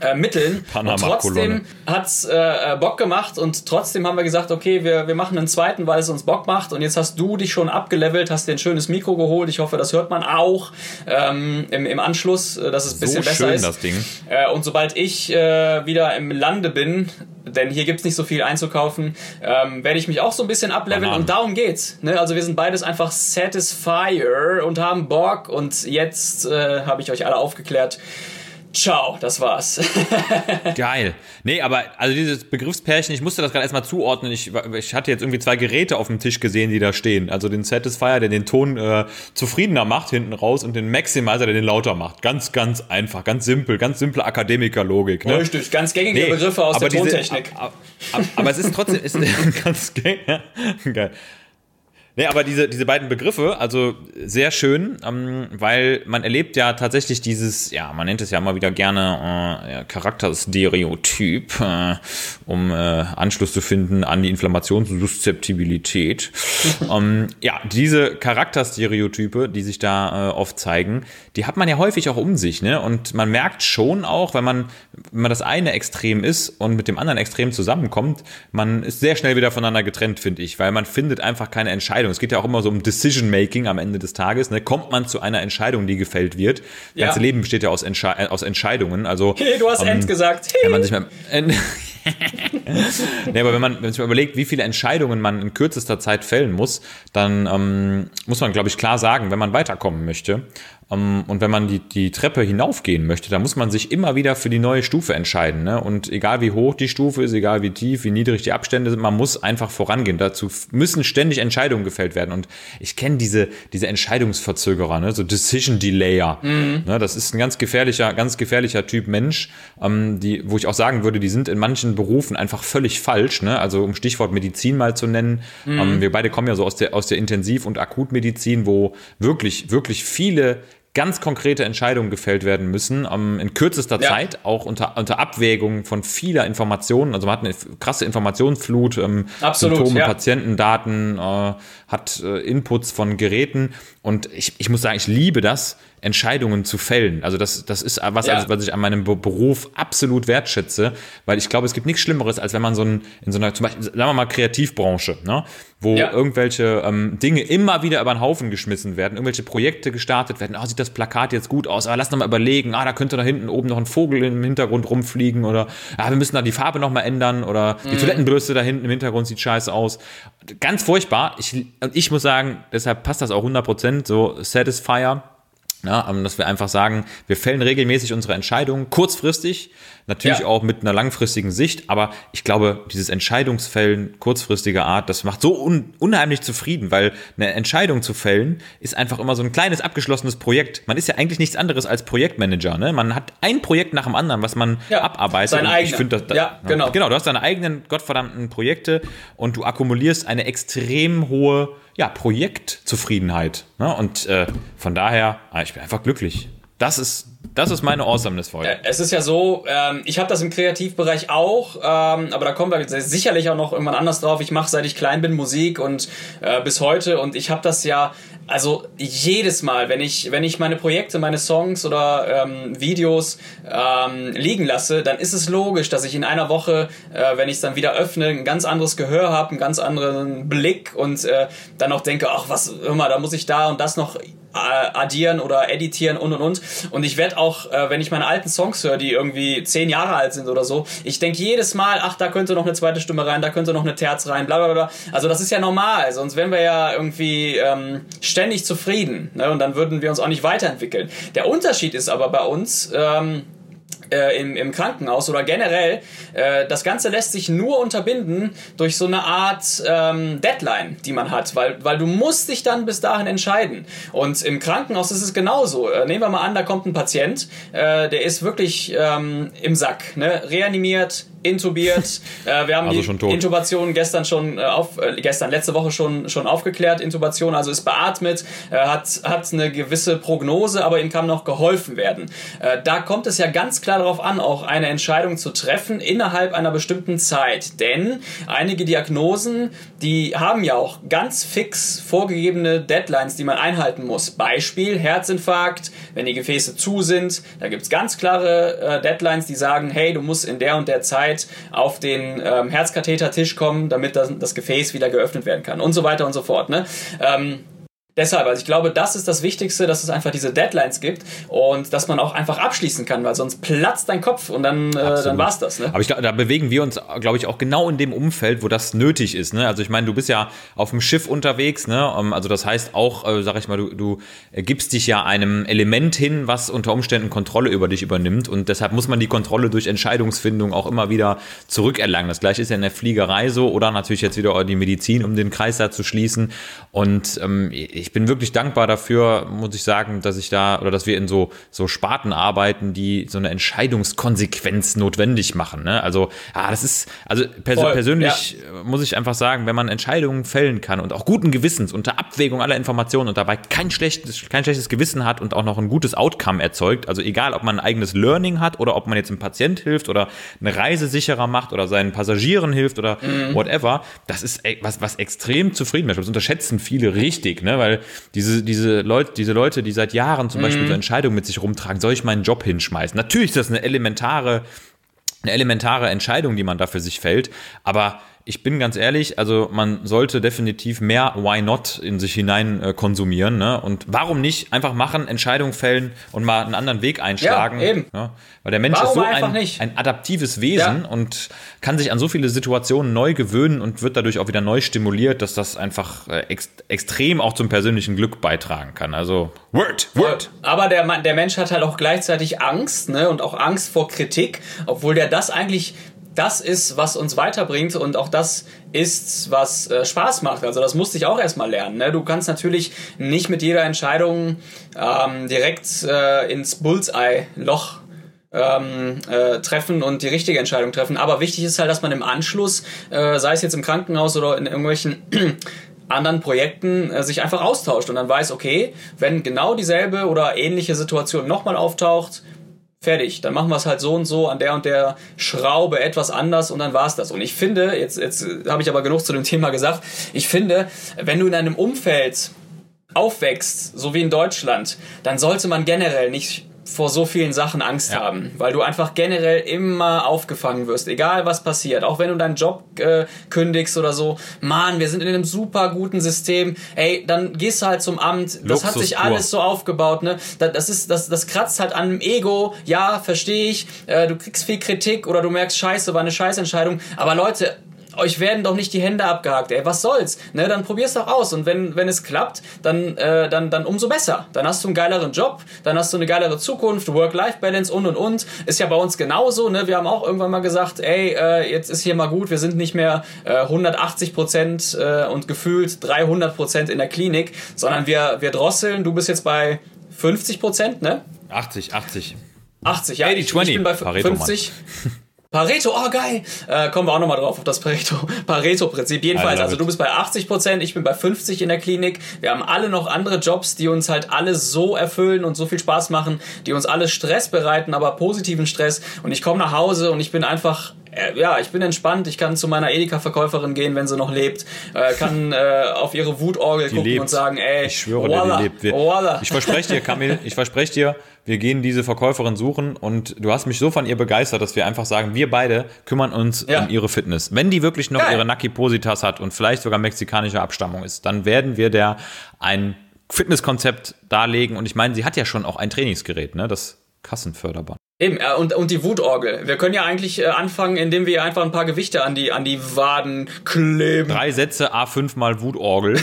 äh, Mitteln. Panama und trotzdem hat's äh, Bock gemacht und trotzdem haben wir gesagt, okay, wir, wir machen einen zweiten, weil es uns Bock macht. Und jetzt hast du dich schon abgelevelt, hast dir ein schönes Mikro geholt. Ich hoffe, das hört man auch ähm, im, im Anschluss, äh, dass es ein bisschen so besser schön, ist. Das Ding. Äh, und sobald ich äh, wieder im Lande bin, denn hier gibt's nicht so viel einzukaufen, ähm, werde ich mich auch so ein bisschen ableveln und darum geht's. Ne? Also wir sind beides einfach Satisfier und haben Bock und jetzt äh, habe ich euch alle aufgeklärt Ciao, das war's. Geil. Nee, aber also dieses Begriffspärchen, ich musste das gerade erstmal zuordnen. Ich, ich hatte jetzt irgendwie zwei Geräte auf dem Tisch gesehen, die da stehen. Also den Satisfier, der den Ton äh, zufriedener macht hinten raus und den Maximizer, der den lauter macht. Ganz, ganz einfach, ganz simpel, ganz simple Akademikerlogik. Ne? Richtig, ganz gängige nee, Begriffe aus der diese, Tontechnik. Aber, aber, aber es ist trotzdem ist ganz geil. geil. Nee, aber diese, diese beiden Begriffe, also sehr schön, ähm, weil man erlebt ja tatsächlich dieses, ja, man nennt es ja immer wieder gerne äh, ja, Charakterstereotyp, äh, um äh, Anschluss zu finden an die Inflammationssuszeptibilität. ähm, ja, diese Charakterstereotype, die sich da äh, oft zeigen, die hat man ja häufig auch um sich, ne? Und man merkt schon auch, wenn man, wenn man das eine Extrem ist und mit dem anderen Extrem zusammenkommt, man ist sehr schnell wieder voneinander getrennt, finde ich, weil man findet einfach keine Entscheidung. Es geht ja auch immer so um Decision Making am Ende des Tages. Ne? Kommt man zu einer Entscheidung, die gefällt wird? Das ja. ganze Leben besteht ja aus, Entsche äh, aus Entscheidungen. Also, hey, du hast ähm, End gesagt. Hey. Wenn man sich mal, äh, nee, aber wenn man, wenn man sich mal überlegt, wie viele Entscheidungen man in kürzester Zeit fällen muss, dann ähm, muss man, glaube ich, klar sagen, wenn man weiterkommen möchte, und wenn man die, die Treppe hinaufgehen möchte, dann muss man sich immer wieder für die neue Stufe entscheiden. Ne? Und egal wie hoch die Stufe ist, egal wie tief, wie niedrig die Abstände sind, man muss einfach vorangehen. Dazu müssen ständig Entscheidungen gefällt werden. Und ich kenne diese, diese Entscheidungsverzögerer, ne? so Decision Delayer. Mhm. Ne? Das ist ein ganz gefährlicher, ganz gefährlicher Typ Mensch, ähm, die, wo ich auch sagen würde, die sind in manchen Berufen einfach völlig falsch. Ne? Also um Stichwort Medizin mal zu nennen. Mhm. Ähm, wir beide kommen ja so aus der, aus der Intensiv- und Akutmedizin, wo wirklich, wirklich viele ganz konkrete Entscheidungen gefällt werden müssen, um, ähm, in kürzester ja. Zeit, auch unter, unter Abwägung von vieler Informationen. Also man hat eine krasse Informationsflut, ähm, Absolut, Symptome, ja. Patientendaten, äh, hat äh, Inputs von Geräten und ich, ich muss sagen, ich liebe das, Entscheidungen zu fällen. Also das, das ist was, ja. also, was ich an meinem Beruf absolut wertschätze, weil ich glaube, es gibt nichts Schlimmeres, als wenn man so ein, in so einer, zum Beispiel, sagen wir mal, Kreativbranche, ne, wo ja. irgendwelche ähm, Dinge immer wieder über den Haufen geschmissen werden, irgendwelche Projekte gestartet werden, ah, oh, sieht das Plakat jetzt gut aus, aber lass noch mal überlegen, ah, da könnte da hinten oben noch ein Vogel im Hintergrund rumfliegen oder ah, wir müssen da die Farbe noch mal ändern oder die mhm. Toilettenbürste da hinten im Hintergrund sieht scheiße aus. Ganz furchtbar. Ich, ich muss sagen, deshalb passt das auch 100%, so Satisfier ja, ähm, dass wir einfach sagen, wir fällen regelmäßig unsere Entscheidungen, kurzfristig, natürlich ja. auch mit einer langfristigen Sicht, aber ich glaube, dieses Entscheidungsfällen kurzfristiger Art, das macht so un unheimlich zufrieden, weil eine Entscheidung zu fällen ist einfach immer so ein kleines abgeschlossenes Projekt. Man ist ja eigentlich nichts anderes als Projektmanager, ne? Man hat ein Projekt nach dem anderen, was man ja, abarbeitet. Sein. Ich finde das, ja, genau. Genau, du hast deine eigenen gottverdammten Projekte und du akkumulierst eine extrem hohe ja, Projektzufriedenheit. Ne? Und äh, von daher, ah, ich bin einfach glücklich. Das ist, das ist meine Awesomeness-Folge. Äh, es ist ja so, ähm, ich habe das im Kreativbereich auch, ähm, aber da kommen wir sicherlich auch noch irgendwann anders drauf. Ich mache seit ich klein bin Musik und äh, bis heute und ich habe das ja also jedes Mal, wenn ich, wenn ich meine Projekte, meine Songs oder ähm, Videos ähm, liegen lasse, dann ist es logisch, dass ich in einer Woche, äh, wenn ich es dann wieder öffne, ein ganz anderes Gehör habe, einen ganz anderen Blick und äh, dann auch denke, ach was, mal, da muss ich da und das noch addieren oder editieren und und und. Und ich werde auch, äh, wenn ich meine alten Songs höre, die irgendwie zehn Jahre alt sind oder so, ich denke jedes Mal, ach, da könnte noch eine zweite Stimme rein, da könnte noch eine Terz rein, bla bla bla. Also das ist ja normal, sonst wären wir ja irgendwie ähm, ständig zufrieden. Ne? Und dann würden wir uns auch nicht weiterentwickeln. Der Unterschied ist aber bei uns, ähm, äh, im, im Krankenhaus oder generell, äh, das Ganze lässt sich nur unterbinden durch so eine Art ähm, Deadline, die man hat, weil, weil du musst dich dann bis dahin entscheiden. Und im Krankenhaus ist es genauso. Äh, nehmen wir mal an, da kommt ein Patient, äh, der ist wirklich ähm, im Sack, ne? reanimiert, intubiert. Äh, wir haben also die Intubation gestern schon äh, auf, äh, gestern letzte Woche schon schon aufgeklärt. Intubation, also ist beatmet, äh, hat hat eine gewisse Prognose, aber ihm kann noch geholfen werden. Äh, da kommt es ja ganz klar darauf an, auch eine Entscheidung zu treffen innerhalb einer bestimmten Zeit, denn einige Diagnosen, die haben ja auch ganz fix vorgegebene Deadlines, die man einhalten muss. Beispiel Herzinfarkt, wenn die Gefäße zu sind, da gibt's ganz klare äh, Deadlines, die sagen, hey, du musst in der und der Zeit Zeit auf den ähm, Herzkathetertisch kommen, damit das, das Gefäß wieder geöffnet werden kann und so weiter und so fort. Ne? Ähm, deshalb, also ich glaube, das ist das Wichtigste, dass es einfach diese Deadlines gibt und dass man auch einfach abschließen kann, weil sonst platzt dein Kopf und dann, äh, dann war's das. Ne? Aber ich, da bewegen wir uns, glaube ich, auch genau in dem Umfeld, wo das nötig ist. Ne? Also ich meine, du bist ja auf dem Schiff unterwegs, ne? Ähm, also das heißt auch, äh, sag ich mal, du, du gibst dich ja einem Element hin, was unter Umständen Kontrolle über dich übernimmt und deshalb muss man die Kontrolle durch Entscheidungsfindung auch immer wieder zurückerlangen. Das gleiche ist ja in der Fliegerei so oder natürlich jetzt wieder die Medizin, um den Kreis da zu schließen. Und ähm, ich ich bin wirklich dankbar dafür, muss ich sagen, dass ich da oder dass wir in so, so Sparten arbeiten, die so eine Entscheidungskonsequenz notwendig machen. Ne? Also, ja, das ist, also pers Voll, persönlich ja. muss ich einfach sagen, wenn man Entscheidungen fällen kann und auch guten Gewissens unter Abwägung aller Informationen und dabei kein schlechtes, kein schlechtes Gewissen hat und auch noch ein gutes Outcome erzeugt, also egal, ob man ein eigenes Learning hat oder ob man jetzt einem Patient hilft oder eine Reise sicherer macht oder seinen Passagieren hilft oder mhm. whatever, das ist was, was extrem zufrieden macht. Das unterschätzen viele richtig, ne? weil diese, diese, Leute, diese Leute, die seit Jahren zum mhm. Beispiel so Entscheidungen mit sich rumtragen, soll ich meinen Job hinschmeißen? Natürlich ist das eine elementare, eine elementare Entscheidung, die man da für sich fällt, aber ich bin ganz ehrlich, also man sollte definitiv mehr Why Not in sich hinein äh, konsumieren. Ne? Und warum nicht einfach machen, Entscheidungen fällen und mal einen anderen Weg einschlagen? Ja, eben. Ne? Weil der Mensch warum ist so ein, ein, adaptives Wesen ja. und kann sich an so viele Situationen neu gewöhnen und wird dadurch auch wieder neu stimuliert, dass das einfach äh, ex extrem auch zum persönlichen Glück beitragen kann. Also Word, Word. Aber der, der Mensch hat halt auch gleichzeitig Angst ne? und auch Angst vor Kritik, obwohl der das eigentlich das ist, was uns weiterbringt und auch das ist, was äh, Spaß macht. Also das musste ich auch erstmal lernen. Ne? Du kannst natürlich nicht mit jeder Entscheidung ähm, direkt äh, ins Bullseye-Loch ähm, äh, treffen und die richtige Entscheidung treffen. Aber wichtig ist halt, dass man im Anschluss, äh, sei es jetzt im Krankenhaus oder in irgendwelchen anderen Projekten äh, sich einfach austauscht und dann weiß, okay, wenn genau dieselbe oder ähnliche Situation nochmal auftaucht, fertig, dann machen wir es halt so und so an der und der Schraube etwas anders und dann war es das. Und ich finde, jetzt, jetzt habe ich aber genug zu dem Thema gesagt, ich finde, wenn du in einem Umfeld aufwächst, so wie in Deutschland, dann sollte man generell nicht vor so vielen Sachen Angst ja. haben, weil du einfach generell immer aufgefangen wirst, egal was passiert. Auch wenn du deinen Job äh, kündigst oder so, Mann, wir sind in einem super guten System. Ey, dann gehst du halt zum Amt. Das hat sich alles so aufgebaut, ne? Das ist, das, das kratzt halt an dem Ego. Ja, verstehe ich. Äh, du kriegst viel Kritik oder du merkst, Scheiße, war eine Scheißentscheidung. Aber Leute, euch werden doch nicht die Hände abgehakt, ey, was soll's? Ne, dann probier's doch aus und wenn, wenn es klappt, dann, äh, dann, dann umso besser. Dann hast du einen geileren Job, dann hast du eine geilere Zukunft, Work-Life-Balance und und und. Ist ja bei uns genauso, ne? Wir haben auch irgendwann mal gesagt, ey, äh, jetzt ist hier mal gut, wir sind nicht mehr äh, 180 Prozent äh, und gefühlt 300 Prozent in der Klinik, sondern wir, wir drosseln. Du bist jetzt bei 50 Prozent, ne? 80, 80. 80, ja. 80, ich, ich bin bei 50. Pareto, oh geil. Äh, kommen wir auch nochmal drauf auf das Pareto, Pareto-Prinzip. Jedenfalls, also du bist bei 80 Prozent, ich bin bei 50 in der Klinik. Wir haben alle noch andere Jobs, die uns halt alle so erfüllen und so viel Spaß machen, die uns alle Stress bereiten, aber positiven Stress. Und ich komme nach Hause und ich bin einfach ja, ich bin entspannt. Ich kann zu meiner Edeka-Verkäuferin gehen, wenn sie noch lebt. Äh, kann äh, auf ihre Wutorgel die gucken lebt. und sagen, ey, ich schwöre dir, die lebt. Wir, ich verspreche dir, Kamil, ich verspreche dir, wir gehen diese Verkäuferin suchen und du hast mich so von ihr begeistert, dass wir einfach sagen, wir beide kümmern uns ja. um ihre Fitness. Wenn die wirklich noch Geil. ihre Naki Positas hat und vielleicht sogar mexikanische Abstammung ist, dann werden wir der ein Fitnesskonzept darlegen. Und ich meine, sie hat ja schon auch ein Trainingsgerät, ne? Das Kassenförderband. Eben, äh, und, und die Wutorgel. Wir können ja eigentlich äh, anfangen, indem wir einfach ein paar Gewichte an die, an die Waden kleben. Drei Sätze, A5 mal Wutorgel.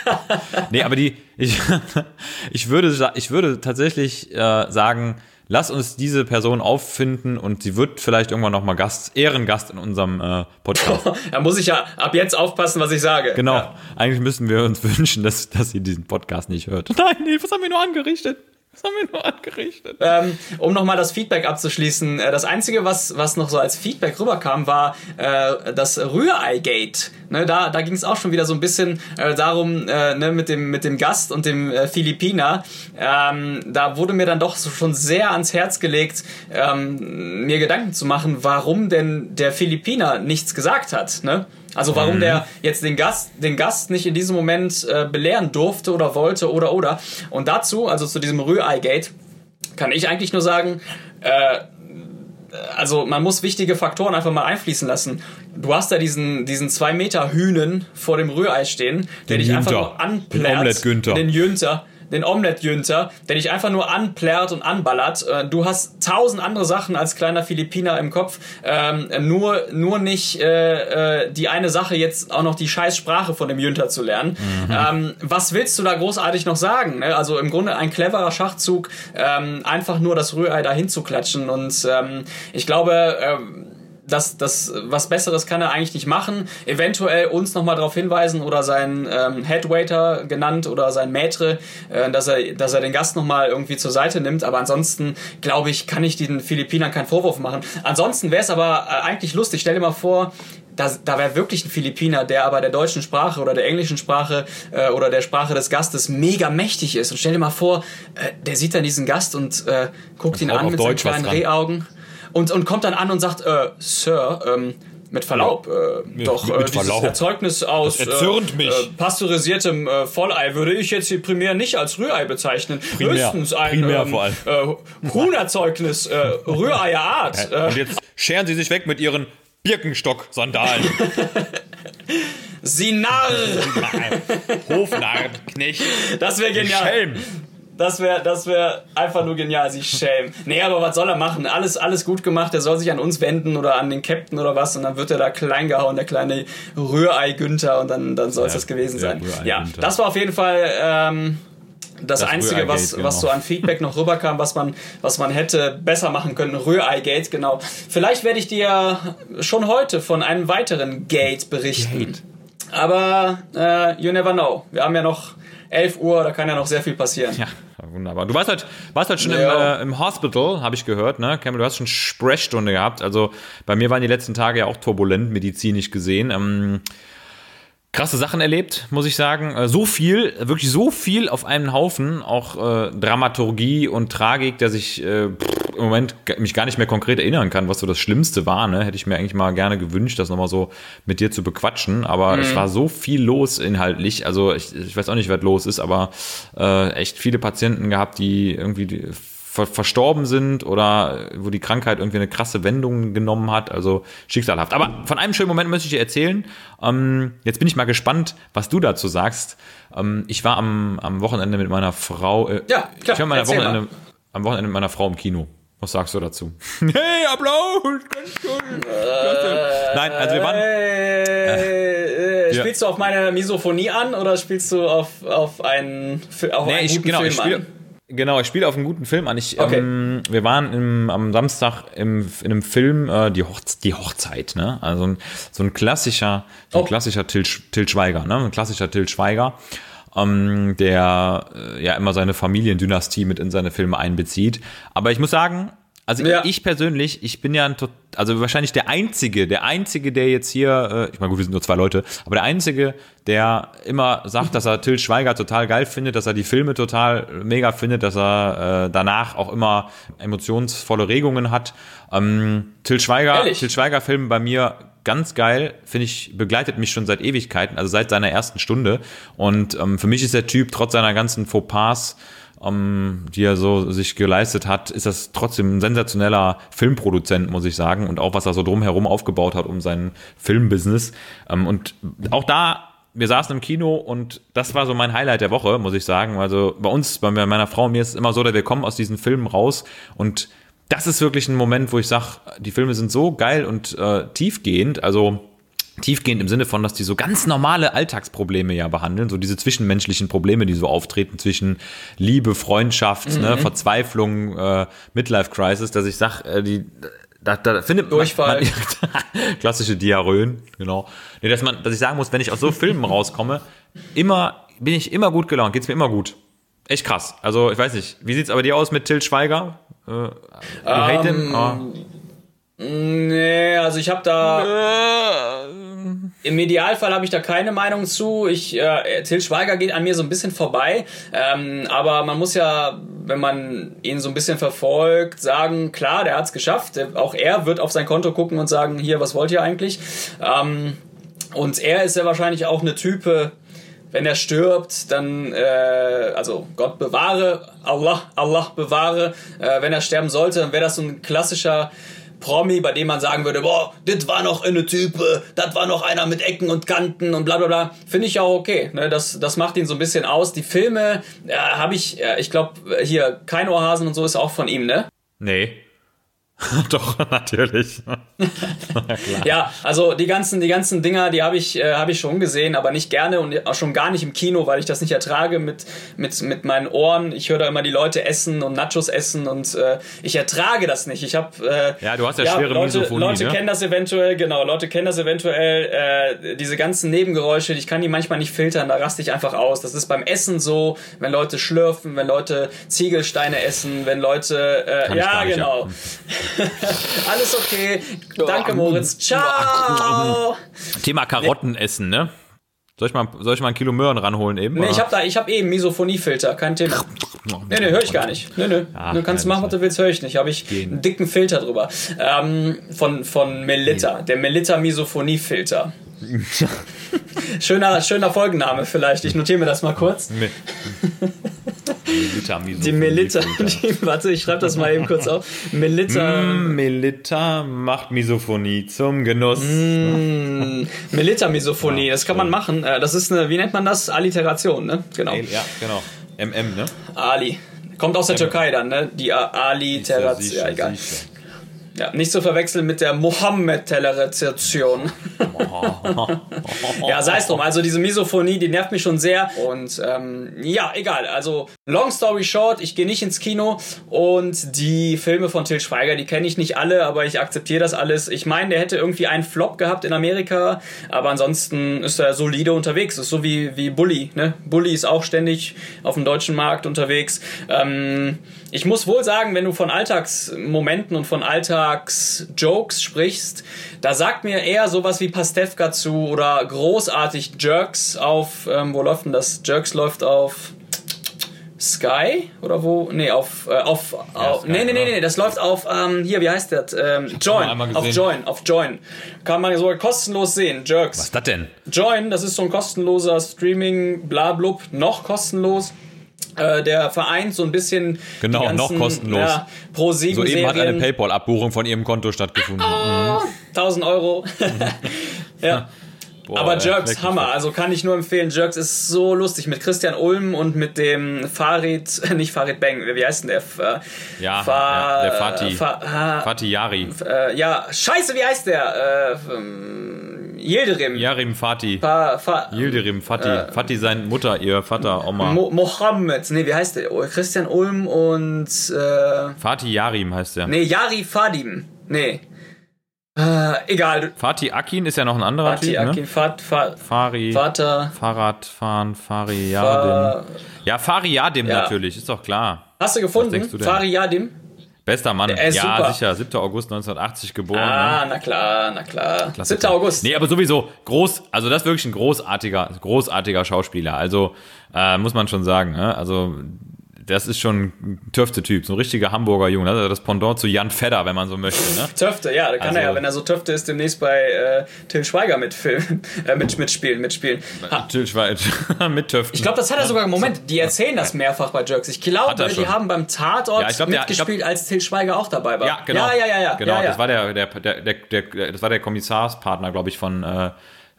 nee, aber die, ich, ich, würde, ich würde tatsächlich äh, sagen, lass uns diese Person auffinden und sie wird vielleicht irgendwann nochmal Gast, Ehrengast in unserem äh, Podcast. da muss ich ja ab jetzt aufpassen, was ich sage. Genau. Ja. Eigentlich müssen wir uns wünschen, dass, dass sie diesen Podcast nicht hört. Nein, nee, was haben wir nur angerichtet? Das haben wir nur angerichtet. Ähm, um nochmal das Feedback abzuschließen, äh, das Einzige, was, was noch so als Feedback rüberkam, war äh, das Rührei-Gate. Ne, da da ging es auch schon wieder so ein bisschen äh, darum, äh, ne, mit, dem, mit dem Gast und dem äh, Philippiner. Ähm, da wurde mir dann doch so schon sehr ans Herz gelegt, ähm, mir Gedanken zu machen, warum denn der Philippiner nichts gesagt hat. Ne? Also warum mhm. der jetzt den Gast, den Gast nicht in diesem Moment äh, belehren durfte oder wollte oder oder. Und dazu, also zu diesem Rührei-Gate, kann ich eigentlich nur sagen, äh, also man muss wichtige Faktoren einfach mal einfließen lassen. Du hast da diesen, diesen zwei Meter Hühnen vor dem Rührei stehen, der dich einfach nur anplärt. Den Den Jünter den Omelette-Jünter, der dich einfach nur anplärrt und anballert. Äh, du hast tausend andere Sachen als kleiner Philippiner im Kopf. Ähm, nur, nur nicht äh, äh, die eine Sache, jetzt auch noch die scheiß Sprache von dem Jünter zu lernen. Mhm. Ähm, was willst du da großartig noch sagen? Ne? Also im Grunde ein cleverer Schachzug, ähm, einfach nur das Rührei dahin zu klatschen. Und ähm, ich glaube, ähm, das, das, was Besseres kann er eigentlich nicht machen. Eventuell uns nochmal darauf hinweisen oder seinen ähm, Headwaiter genannt oder sein Maitre, äh, dass, er, dass er den Gast nochmal irgendwie zur Seite nimmt. Aber ansonsten, glaube ich, kann ich den Philippinern keinen Vorwurf machen. Ansonsten wäre es aber äh, eigentlich lustig. Stell dir mal vor, da, da wäre wirklich ein Philippiner, der aber der deutschen Sprache oder der englischen Sprache äh, oder der Sprache des Gastes mega mächtig ist. Und stell dir mal vor, äh, der sieht dann diesen Gast und äh, guckt ihn an mit seinen kleinen Rehaugen und, und kommt dann an und sagt, äh, Sir, ähm, mit Verlaub, äh, mit, doch mit, mit äh, Verlaub. Erzeugnis aus äh, äh, pasteurisiertem äh, Vollei würde ich jetzt hier primär nicht als Rührei bezeichnen. Primär, Höchstens ein primär ähm, äh, Huhnerzeugnis äh, Rühreier Art. und jetzt scheren Sie sich weg mit Ihren Birkenstock-Sandalen. Sie Narr! Hofnarr, Knecht. Das wäre genial. Schelm. Das wäre das wär einfach nur genial, sich schämen. Nee, aber was soll er machen? Alles, alles gut gemacht. Er soll sich an uns wenden oder an den Captain oder was und dann wird er da klein gehauen, der kleine Rührei Günther und dann, dann soll es ja, das gewesen sein. Ja, das war auf jeden Fall ähm, das, das Einzige, was, genau. was so an Feedback noch rüberkam, was man, was man hätte besser machen können. Rührei-Gate, genau. Vielleicht werde ich dir schon heute von einem weiteren Gate berichten. Gate. Aber äh, you never know. Wir haben ja noch 11 Uhr, da kann ja noch sehr viel passieren. Ja wunderbar. Du warst halt, warst halt schon ja. im, äh, im Hospital, habe ich gehört, ne? Campbell, du hast schon Sprechstunde gehabt. Also bei mir waren die letzten Tage ja auch turbulent, medizinisch gesehen. Ähm, krasse Sachen erlebt, muss ich sagen. Äh, so viel, wirklich so viel auf einen Haufen, auch äh, Dramaturgie und Tragik, dass ich äh, im Moment mich gar nicht mehr konkret erinnern kann, was so das Schlimmste war. Ne? Hätte ich mir eigentlich mal gerne gewünscht, das nochmal so mit dir zu bequatschen. Aber mhm. es war so viel los inhaltlich. Also ich, ich weiß auch nicht, was los ist, aber äh, echt viele Patienten gehabt, die irgendwie die, ver verstorben sind oder wo die Krankheit irgendwie eine krasse Wendung genommen hat. Also schicksalhaft. Aber von einem schönen Moment möchte ich dir erzählen. Ähm, jetzt bin ich mal gespannt, was du dazu sagst. Ähm, ich war am, am Wochenende mit meiner Frau. Äh, ja, klar. Ich war meiner Wochenende, am Wochenende mit meiner Frau im Kino. Was sagst du dazu? hey, Applaus! Ganz toll! Äh, Nein, also wir waren. Äh, äh, spielst ja. du auf meine Misophonie an oder spielst du auf, auf einen, auf nee, einen ich, genau, Film ich spiel, an? Genau, ich spiele auf einen guten Film an. Ich, okay. ähm, wir waren im, am Samstag im, in einem Film äh, die, Hoch, die Hochzeit, ne? Also ein, so ein klassischer, so ein oh. klassischer Til, Til Schweiger, ne? Ein klassischer Til Schweiger, ähm, der äh, ja immer seine Familiendynastie mit in seine Filme einbezieht. Aber ich muss sagen, also ja. ich persönlich, ich bin ja ein, also wahrscheinlich der Einzige, der Einzige, der jetzt hier, äh, ich meine gut, wir sind nur zwei Leute, aber der Einzige, der immer sagt, dass er Till Schweiger total geil findet, dass er die Filme total mega findet, dass er äh, danach auch immer emotionsvolle Regungen hat. Ähm, Till Schweiger, Ehrlich? Till Schweiger Film bei mir ganz geil, finde ich, begleitet mich schon seit Ewigkeiten, also seit seiner ersten Stunde. Und ähm, für mich ist der Typ trotz seiner ganzen Fauxpas ähm, die er so sich geleistet hat, ist das trotzdem ein sensationeller Filmproduzent, muss ich sagen. Und auch was er so drumherum aufgebaut hat um sein Filmbusiness. Ähm, und auch da wir saßen im Kino und das war so mein Highlight der Woche, muss ich sagen. Also bei uns, bei meiner Frau und mir ist es immer so, dass wir kommen aus diesen Filmen raus und das ist wirklich ein Moment, wo ich sage, die Filme sind so geil und äh, tiefgehend. Also tiefgehend im Sinne von, dass die so ganz normale Alltagsprobleme ja behandeln, so diese zwischenmenschlichen Probleme, die so auftreten zwischen Liebe, Freundschaft, mhm. ne, Verzweiflung, äh, Midlife Crisis, dass ich sag, äh, die da, da findet Durchfall. Man, klassische Diarrhöen, genau. Nee, dass man, dass ich sagen muss, wenn ich aus so Filmen rauskomme, immer, bin ich immer gut gelaunt, geht's mir immer gut. Echt krass. Also, ich weiß nicht, wie sieht's aber dir aus mit Till Schweiger? Äh, you hate um, him? Oh. Nee, also ich habe da. Im Idealfall habe ich da keine Meinung zu. Ich, äh, Till Schweiger geht an mir so ein bisschen vorbei. Ähm, aber man muss ja, wenn man ihn so ein bisschen verfolgt, sagen, klar, der hat's geschafft. Auch er wird auf sein Konto gucken und sagen, hier, was wollt ihr eigentlich? Ähm, und er ist ja wahrscheinlich auch eine Type, wenn er stirbt, dann, äh, also Gott bewahre, Allah, Allah bewahre, äh, wenn er sterben sollte, dann wäre das so ein klassischer Promi, bei dem man sagen würde, boah, das war noch eine Type, das war noch einer mit Ecken und Kanten und bla bla bla, finde ich auch okay. Ne? Das, das macht ihn so ein bisschen aus. Die Filme äh, habe ich, äh, ich glaube, hier, kein Ohrhasen und so ist auch von ihm, ne? Nee. Doch, natürlich. ja, also die ganzen, die ganzen Dinger, die habe ich, äh, hab ich schon gesehen, aber nicht gerne und auch schon gar nicht im Kino, weil ich das nicht ertrage mit, mit, mit meinen Ohren. Ich höre da immer die Leute essen und Nachos essen und äh, ich ertrage das nicht. Ich habe äh, ja, du hast ja, ja schwere Leute, Misophonie, Leute ne? kennen das eventuell, genau. Leute kennen das eventuell. Äh, diese ganzen Nebengeräusche, ich kann die manchmal nicht filtern. Da raste ich einfach aus. Das ist beim Essen so, wenn Leute schlürfen, wenn Leute Ziegelsteine essen, wenn Leute äh, ja genau. Alles okay. Danke, Moritz. Ciao. Thema Karotten essen, ne? Soll ich, mal, soll ich mal ein Kilo Möhren ranholen eben? Nee, ich habe da, ich habe eben Misophoniefilter, kein Thema. Nee, nee, höre ich gar nicht. Nee, nee. Ja, du kannst machen, was du willst, höre ich nicht. Habe ich gehen. einen dicken Filter drüber. Ähm, von, von Melitta, der Melitta Misophoniefilter. schöner, schöner Folgenname vielleicht. Ich notiere mir das mal kurz. Melitta Die Melitta, die, warte, ich schreibe das mal eben kurz auf. Melitta. Mm, Melitta macht Misophonie zum Genuss. Mm, Melitta Misophonie, ja, das kann man machen. Äh, das ist eine, wie nennt man das? Alliteration, ne? Genau. Ja, genau. MM, ne? Ali. Kommt aus der Türkei dann, ne? Die Alliteration. Ja, egal. Ja, nicht zu verwechseln mit der Mohammed-Rezeption. ja, sei es drum. Also diese Misophonie, die nervt mich schon sehr. Und ähm, ja, egal. Also long story short, ich gehe nicht ins Kino und die Filme von Till Schweiger, die kenne ich nicht alle, aber ich akzeptiere das alles. Ich meine, der hätte irgendwie einen Flop gehabt in Amerika, aber ansonsten ist er solide unterwegs. Ist so wie, wie Bully. Ne? Bully ist auch ständig auf dem deutschen Markt unterwegs. Ähm, ich muss wohl sagen, wenn du von Alltagsmomenten und von Alltagsjokes sprichst, da sagt mir eher sowas wie Pastewka zu oder großartig Jerks auf, ähm, wo läuft denn das? Jerks läuft auf Sky oder wo? Nee, auf, äh, auf, ja, auf nee, nee, nee, nee, das läuft auf, ähm, hier, wie heißt das? Ähm, Join, auf Join, auf Join. Kann man sogar kostenlos sehen, Jerks. Was ist das denn? Join, das ist so ein kostenloser Streaming, blablub, noch kostenlos äh, der vereint so ein bisschen genau ganzen, noch kostenlos ja, pro sieben soeben hat eine PayPal Abbuchung von ihrem Konto stattgefunden oh, mhm. 1000 Euro ja Boah, aber Jerks, Hammer. Also kann ich nur empfehlen. Jerks ist so lustig mit Christian Ulm und mit dem Farid, nicht Farid Bang, wie heißt denn der? Ja, Fa ja der Fatih. Fa Fatih Yari. Äh, ja, scheiße, wie heißt der? Äh, ähm, Yildirim. Yarim Fatih. Fa, Fa, Yildirim Fatih. Äh, Fatih sein Mutter, ihr Vater, Oma. Mo Mohammed. Nee, wie heißt der? Christian Ulm und... Äh, Fatih Yarim heißt der. Nee, Yari Fadim. Nee. Äh, egal. Fatih Akin ist ja noch ein anderer Fatih Typ, Akin, ne? Fat, Fat, Fari, Vater. Fahrradfahren, Fari Yadim. Ja, Fari Yadim ja. natürlich, ist doch klar. Hast du gefunden? Du Fari Yadim? Bester Mann. ja, super. sicher. 7. August 1980 geboren. Ah, ne? na klar, na klar. Klasse. 7. August. Nee, aber sowieso groß, also das ist wirklich ein großartiger, großartiger Schauspieler. Also äh, muss man schon sagen. Ne? Also das ist schon ein Töfte-Typ, so ein richtiger Hamburger Junge. Also das Pendant zu Jan Fedder, wenn man so möchte. Ne? Töfte, ja, da kann also, er ja, wenn er so Töfte ist, demnächst bei äh, Till Schweiger mitfilmen, äh, mit, mitspielen, mitspielen. Ha. Till Schweiger, mit Töften. Ich glaube, das hat er sogar, Moment, die erzählen das mehrfach bei Jerks. Ich glaube, die haben beim Tatort ja, glaub, mitgespielt, glaub, als Till Schweiger auch dabei war. Ja, genau. Ja, ja, ja, ja. Genau, ja, das war der, der, der, der, der, das war der Kommissarspartner, glaube ich, von, äh,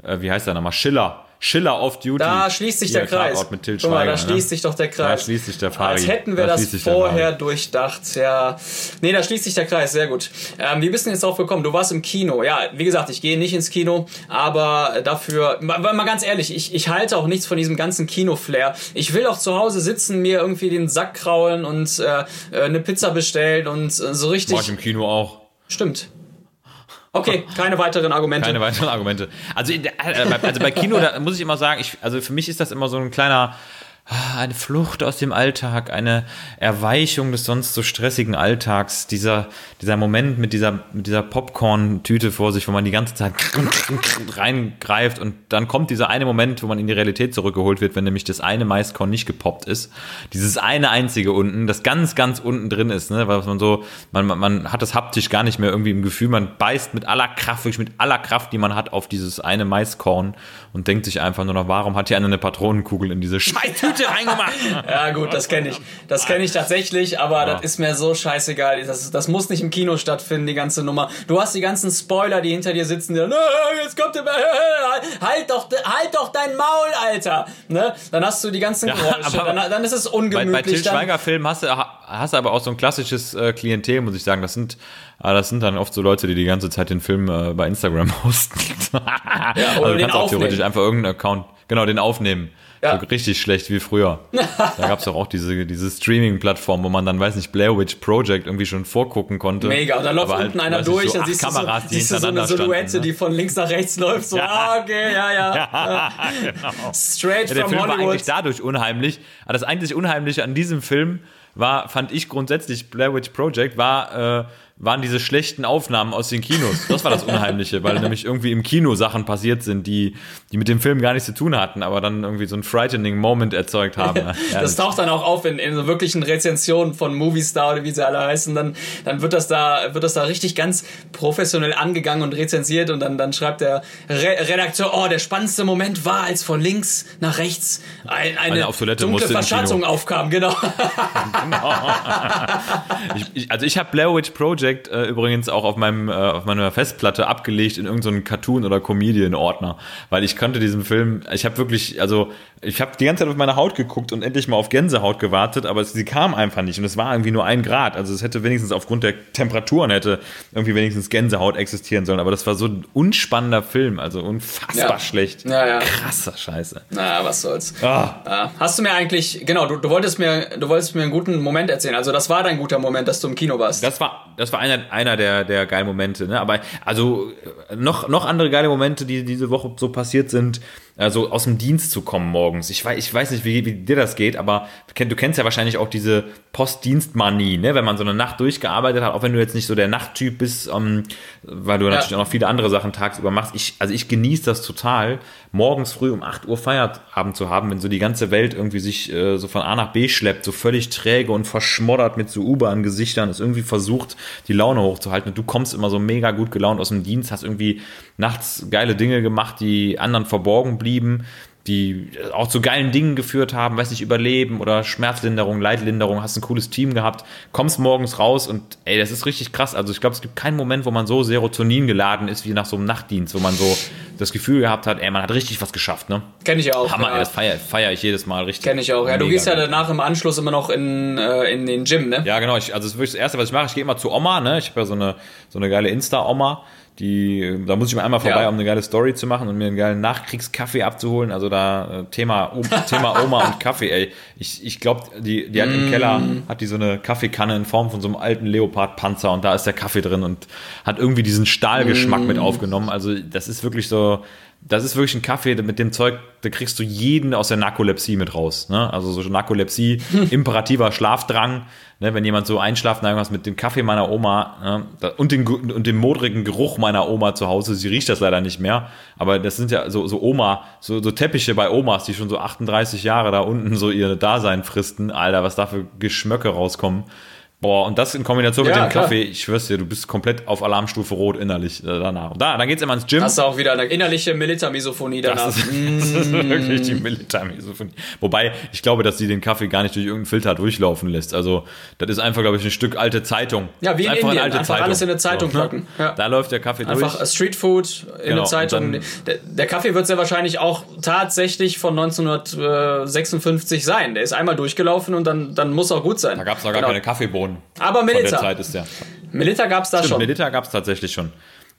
äh, wie heißt der nochmal, Schiller. Schiller off Duty. Da schließt sich der Kreis. Mit Til Guck mal, da Schweiger, schließt ne? sich doch der Kreis. Da schließt sich der Fari. Als hätten wir Da das vorher durchdacht, ja. Nee, da schließt sich der Kreis, sehr gut. Ähm, wie bist du denn jetzt drauf gekommen? Du warst im Kino. Ja, wie gesagt, ich gehe nicht ins Kino, aber dafür, mal, mal ganz ehrlich, ich, ich halte auch nichts von diesem ganzen Kino-Flair. Ich will auch zu Hause sitzen, mir irgendwie den Sack kraulen und äh, äh, eine Pizza bestellen und äh, so richtig. Mach ich im Kino auch. Stimmt. Okay, keine weiteren Argumente. Keine weiteren Argumente. Also, äh, bei- also bei Kino, da muss ich immer sagen, ich, also für mich ist das immer so ein kleiner, eine Flucht aus dem Alltag, eine Erweichung des sonst so stressigen Alltags. Dieser, dieser Moment mit dieser, mit dieser Popcorn-Tüte vor sich, wo man die ganze Zeit reingreift und dann kommt dieser eine Moment, wo man in die Realität zurückgeholt wird, wenn nämlich das eine Maiskorn nicht gepoppt ist. Dieses eine einzige unten, das ganz, ganz unten drin ist, ne, weil man so, man, man, hat das haptisch gar nicht mehr irgendwie im Gefühl, man beißt mit aller Kraft, wirklich mit aller Kraft, die man hat, auf dieses eine Maiskorn und denkt sich einfach nur noch, warum hat hier einer eine Patronenkugel in diese Scheißtüte reingemacht? Ja, gut, das kenne ich. Das kenne ich tatsächlich, aber Ja. das ist mir so scheißegal. Das, das muss nicht im Kino stattfinden, die ganze Nummer. Du hast die ganzen Spoiler, die hinter dir sitzen, die, "Nö, jetzt kommt der, halt doch, halt doch dein Maul, Alter. Ne? Dann hast du die ganzen Geräusche, aber dann, dann ist es Bei, ungemütlich. bei Til dann, Schweiger-Filmen hast du, hast du aber auch so ein klassisches äh, Klientel, muss ich sagen. Das sind, äh, das sind dann oft so Leute, die die ganze Zeit den Film äh, bei Instagram posten. oder also du kannst auch theoretisch einfach irgendeinen Account, genau, den aufnehmen. Ja. So richtig schlecht wie früher. da gab es auch diese, diese Streaming-Plattform, wo man dann, weiß nicht, Blair Witch Project irgendwie schon vorgucken konnte. Mega, und dann läuft halt, unten einer durch, so dann siehst du, so, siehst du so eine Silhouette, standen, ne? die von links nach rechts läuft. So, ah, okay, ja, ja. Ja, genau. Straight Ja, der from Film war Hollywood. eigentlich dadurch unheimlich. Aber das eigentlich Unheimliche an diesem Film war, fand ich grundsätzlich, Blair Witch Project, war, äh, waren diese schlechten Aufnahmen aus den Kinos. Das war das Unheimliche, weil nämlich irgendwie im Kino Sachen passiert sind, die, die mit dem Film gar nichts zu tun hatten, aber dann irgendwie so einen frightening Moment erzeugt haben. Ja, Das taucht dann auch auf in, in so wirklichen Rezensionen von Moviestar oder wie sie alle heißen. Dann, dann wird das da, wird das da richtig ganz professionell angegangen und rezensiert und dann, dann schreibt der Re Redakteur, oh, der spannendste Moment war, als von links nach rechts ein, eine er auf Toilette dunkle Verschatzung aufkam. Genau. Ich, ich, also ich habe Blair Witch Project äh, übrigens auch auf meinem äh, auf meiner Festplatte abgelegt in irgendeinen Cartoon oder Comedian Ordner, weil ich konnte diesen Film, ich habe wirklich, also ich habe die ganze Zeit auf meine Haut geguckt und endlich mal auf Gänsehaut gewartet, aber sie kam einfach nicht und es war irgendwie nur ein Grad, also es hätte wenigstens aufgrund der Temperaturen hätte irgendwie wenigstens Gänsehaut existieren sollen, aber das war so ein unspannender Film, also unfassbar Ja. schlecht, Ja, ja. krasser Scheiße. Na, was soll's. Ah. Ja, hast du mir eigentlich, genau, du, du wolltest mir, du wolltest mir einen guten Moment erzählen. Also das war dein guter Moment, dass du im Kino warst. Das war, das war einer, einer der, der geilen Momente. Ne? Aber also noch, noch andere geile Momente, die diese Woche so passiert sind, also aus dem Dienst zu kommen morgens. Ich weiß, ich weiß nicht, wie, wie dir das geht, aber du kenn- du kennst ja wahrscheinlich auch diese Postdienstmanie, ne? wenn man so eine Nacht durchgearbeitet hat, auch wenn du jetzt nicht so der Nachttyp bist, ähm, weil du natürlich auch noch viele andere Sachen tagsüber machst. Ich, also ich genieße das total, morgens früh um 8 Uhr Feierabend zu haben, wenn so die ganze Welt irgendwie sich äh, so von A nach B schleppt, so völlig träge und verschmoddert mit so U-Bahn-Gesichtern, ist irgendwie versucht, die Laune hochzuhalten. Und du kommst immer so mega gut gelaunt aus dem Dienst, hast irgendwie nachts geile Dinge gemacht, die anderen verborgen blieben, die auch zu geilen Dingen geführt haben, weiß nicht, Überleben oder Schmerzlinderung, Leidlinderung, hast ein cooles Team gehabt, kommst morgens raus und ey, das ist richtig krass. Also ich glaube, es gibt keinen Moment, wo man so Serotonin geladen ist wie nach so einem Nachtdienst, wo man so das Gefühl gehabt hat, ey, man hat richtig was geschafft, ne? Kenn ich auch. Hammer, ja. ey, das feiere feier ich jedes Mal richtig. Kenn ich auch. Ja, du gehst ja danach im Anschluss immer noch in, äh, in den Gym, ne? Ja, genau. Ich, also das ist wirklich das Erste, was ich mache. Ich gehe immer zu Oma. Ne? Ich habe ja so eine, so eine geile Insta-Oma. Die, da muss ich mal einmal vorbei, Ja. um eine geile Story zu machen und mir einen geilen Nachkriegskaffee abzuholen. Also da äh, Thema, O- Thema Oma und Kaffee, ey. Ich, ich glaube, die, die hat im Keller, hat die so eine Kaffeekanne in Form von so einem alten Leopard-Panzer und da ist der Kaffee drin und hat irgendwie diesen Stahlgeschmack mit aufgenommen. Also das ist wirklich so, das ist wirklich ein Kaffee, mit dem Zeug, da kriegst du jeden aus der Narkolepsie mit raus. Ne? Also so Narkolepsie, imperativer Schlafdrang, ne? wenn jemand so einschlaft, irgendwas mit dem Kaffee meiner Oma ne? und, den, und dem modrigen Geruch meiner Oma zu Hause, sie riecht das leider nicht mehr, aber das sind ja so, so Oma, so, so Teppiche bei Omas, die schon so 38 Jahre da unten so ihr Dasein fristen, Alter, was da für Geschmöcke rauskommen. Boah, und das in Kombination mit Ja, dem klar. Kaffee, ich schwör's dir, du bist komplett auf Alarmstufe rot innerlich äh, danach. Und da, dann geht's immer ins Gym. Hast du auch wieder eine innerliche Militermisophonie danach. Das ist, das ist wirklich die Militärmisophonie. Wobei, ich glaube, dass sie den Kaffee gar nicht durch irgendeinen Filter durchlaufen lässt. Also, das ist einfach, glaube ich, ein Stück alte Zeitung. Ja, wie in ist Indien. Einfach alles in eine Zeitung So, ne? packen. Ja. Da läuft der Kaffee Einfach durch. Streetfood in Genau, der Zeitung. dann- Der, der Kaffee wird sehr wahrscheinlich auch tatsächlich von 1956 sein. Der ist einmal durchgelaufen und dann, dann muss auch gut sein. Da gab's noch gar Genau. keine Kaffeebohnen. Aber Von der Milita. Zeit ist der. Milita gab es da Stimmt, schon. Milliliter gab es tatsächlich schon.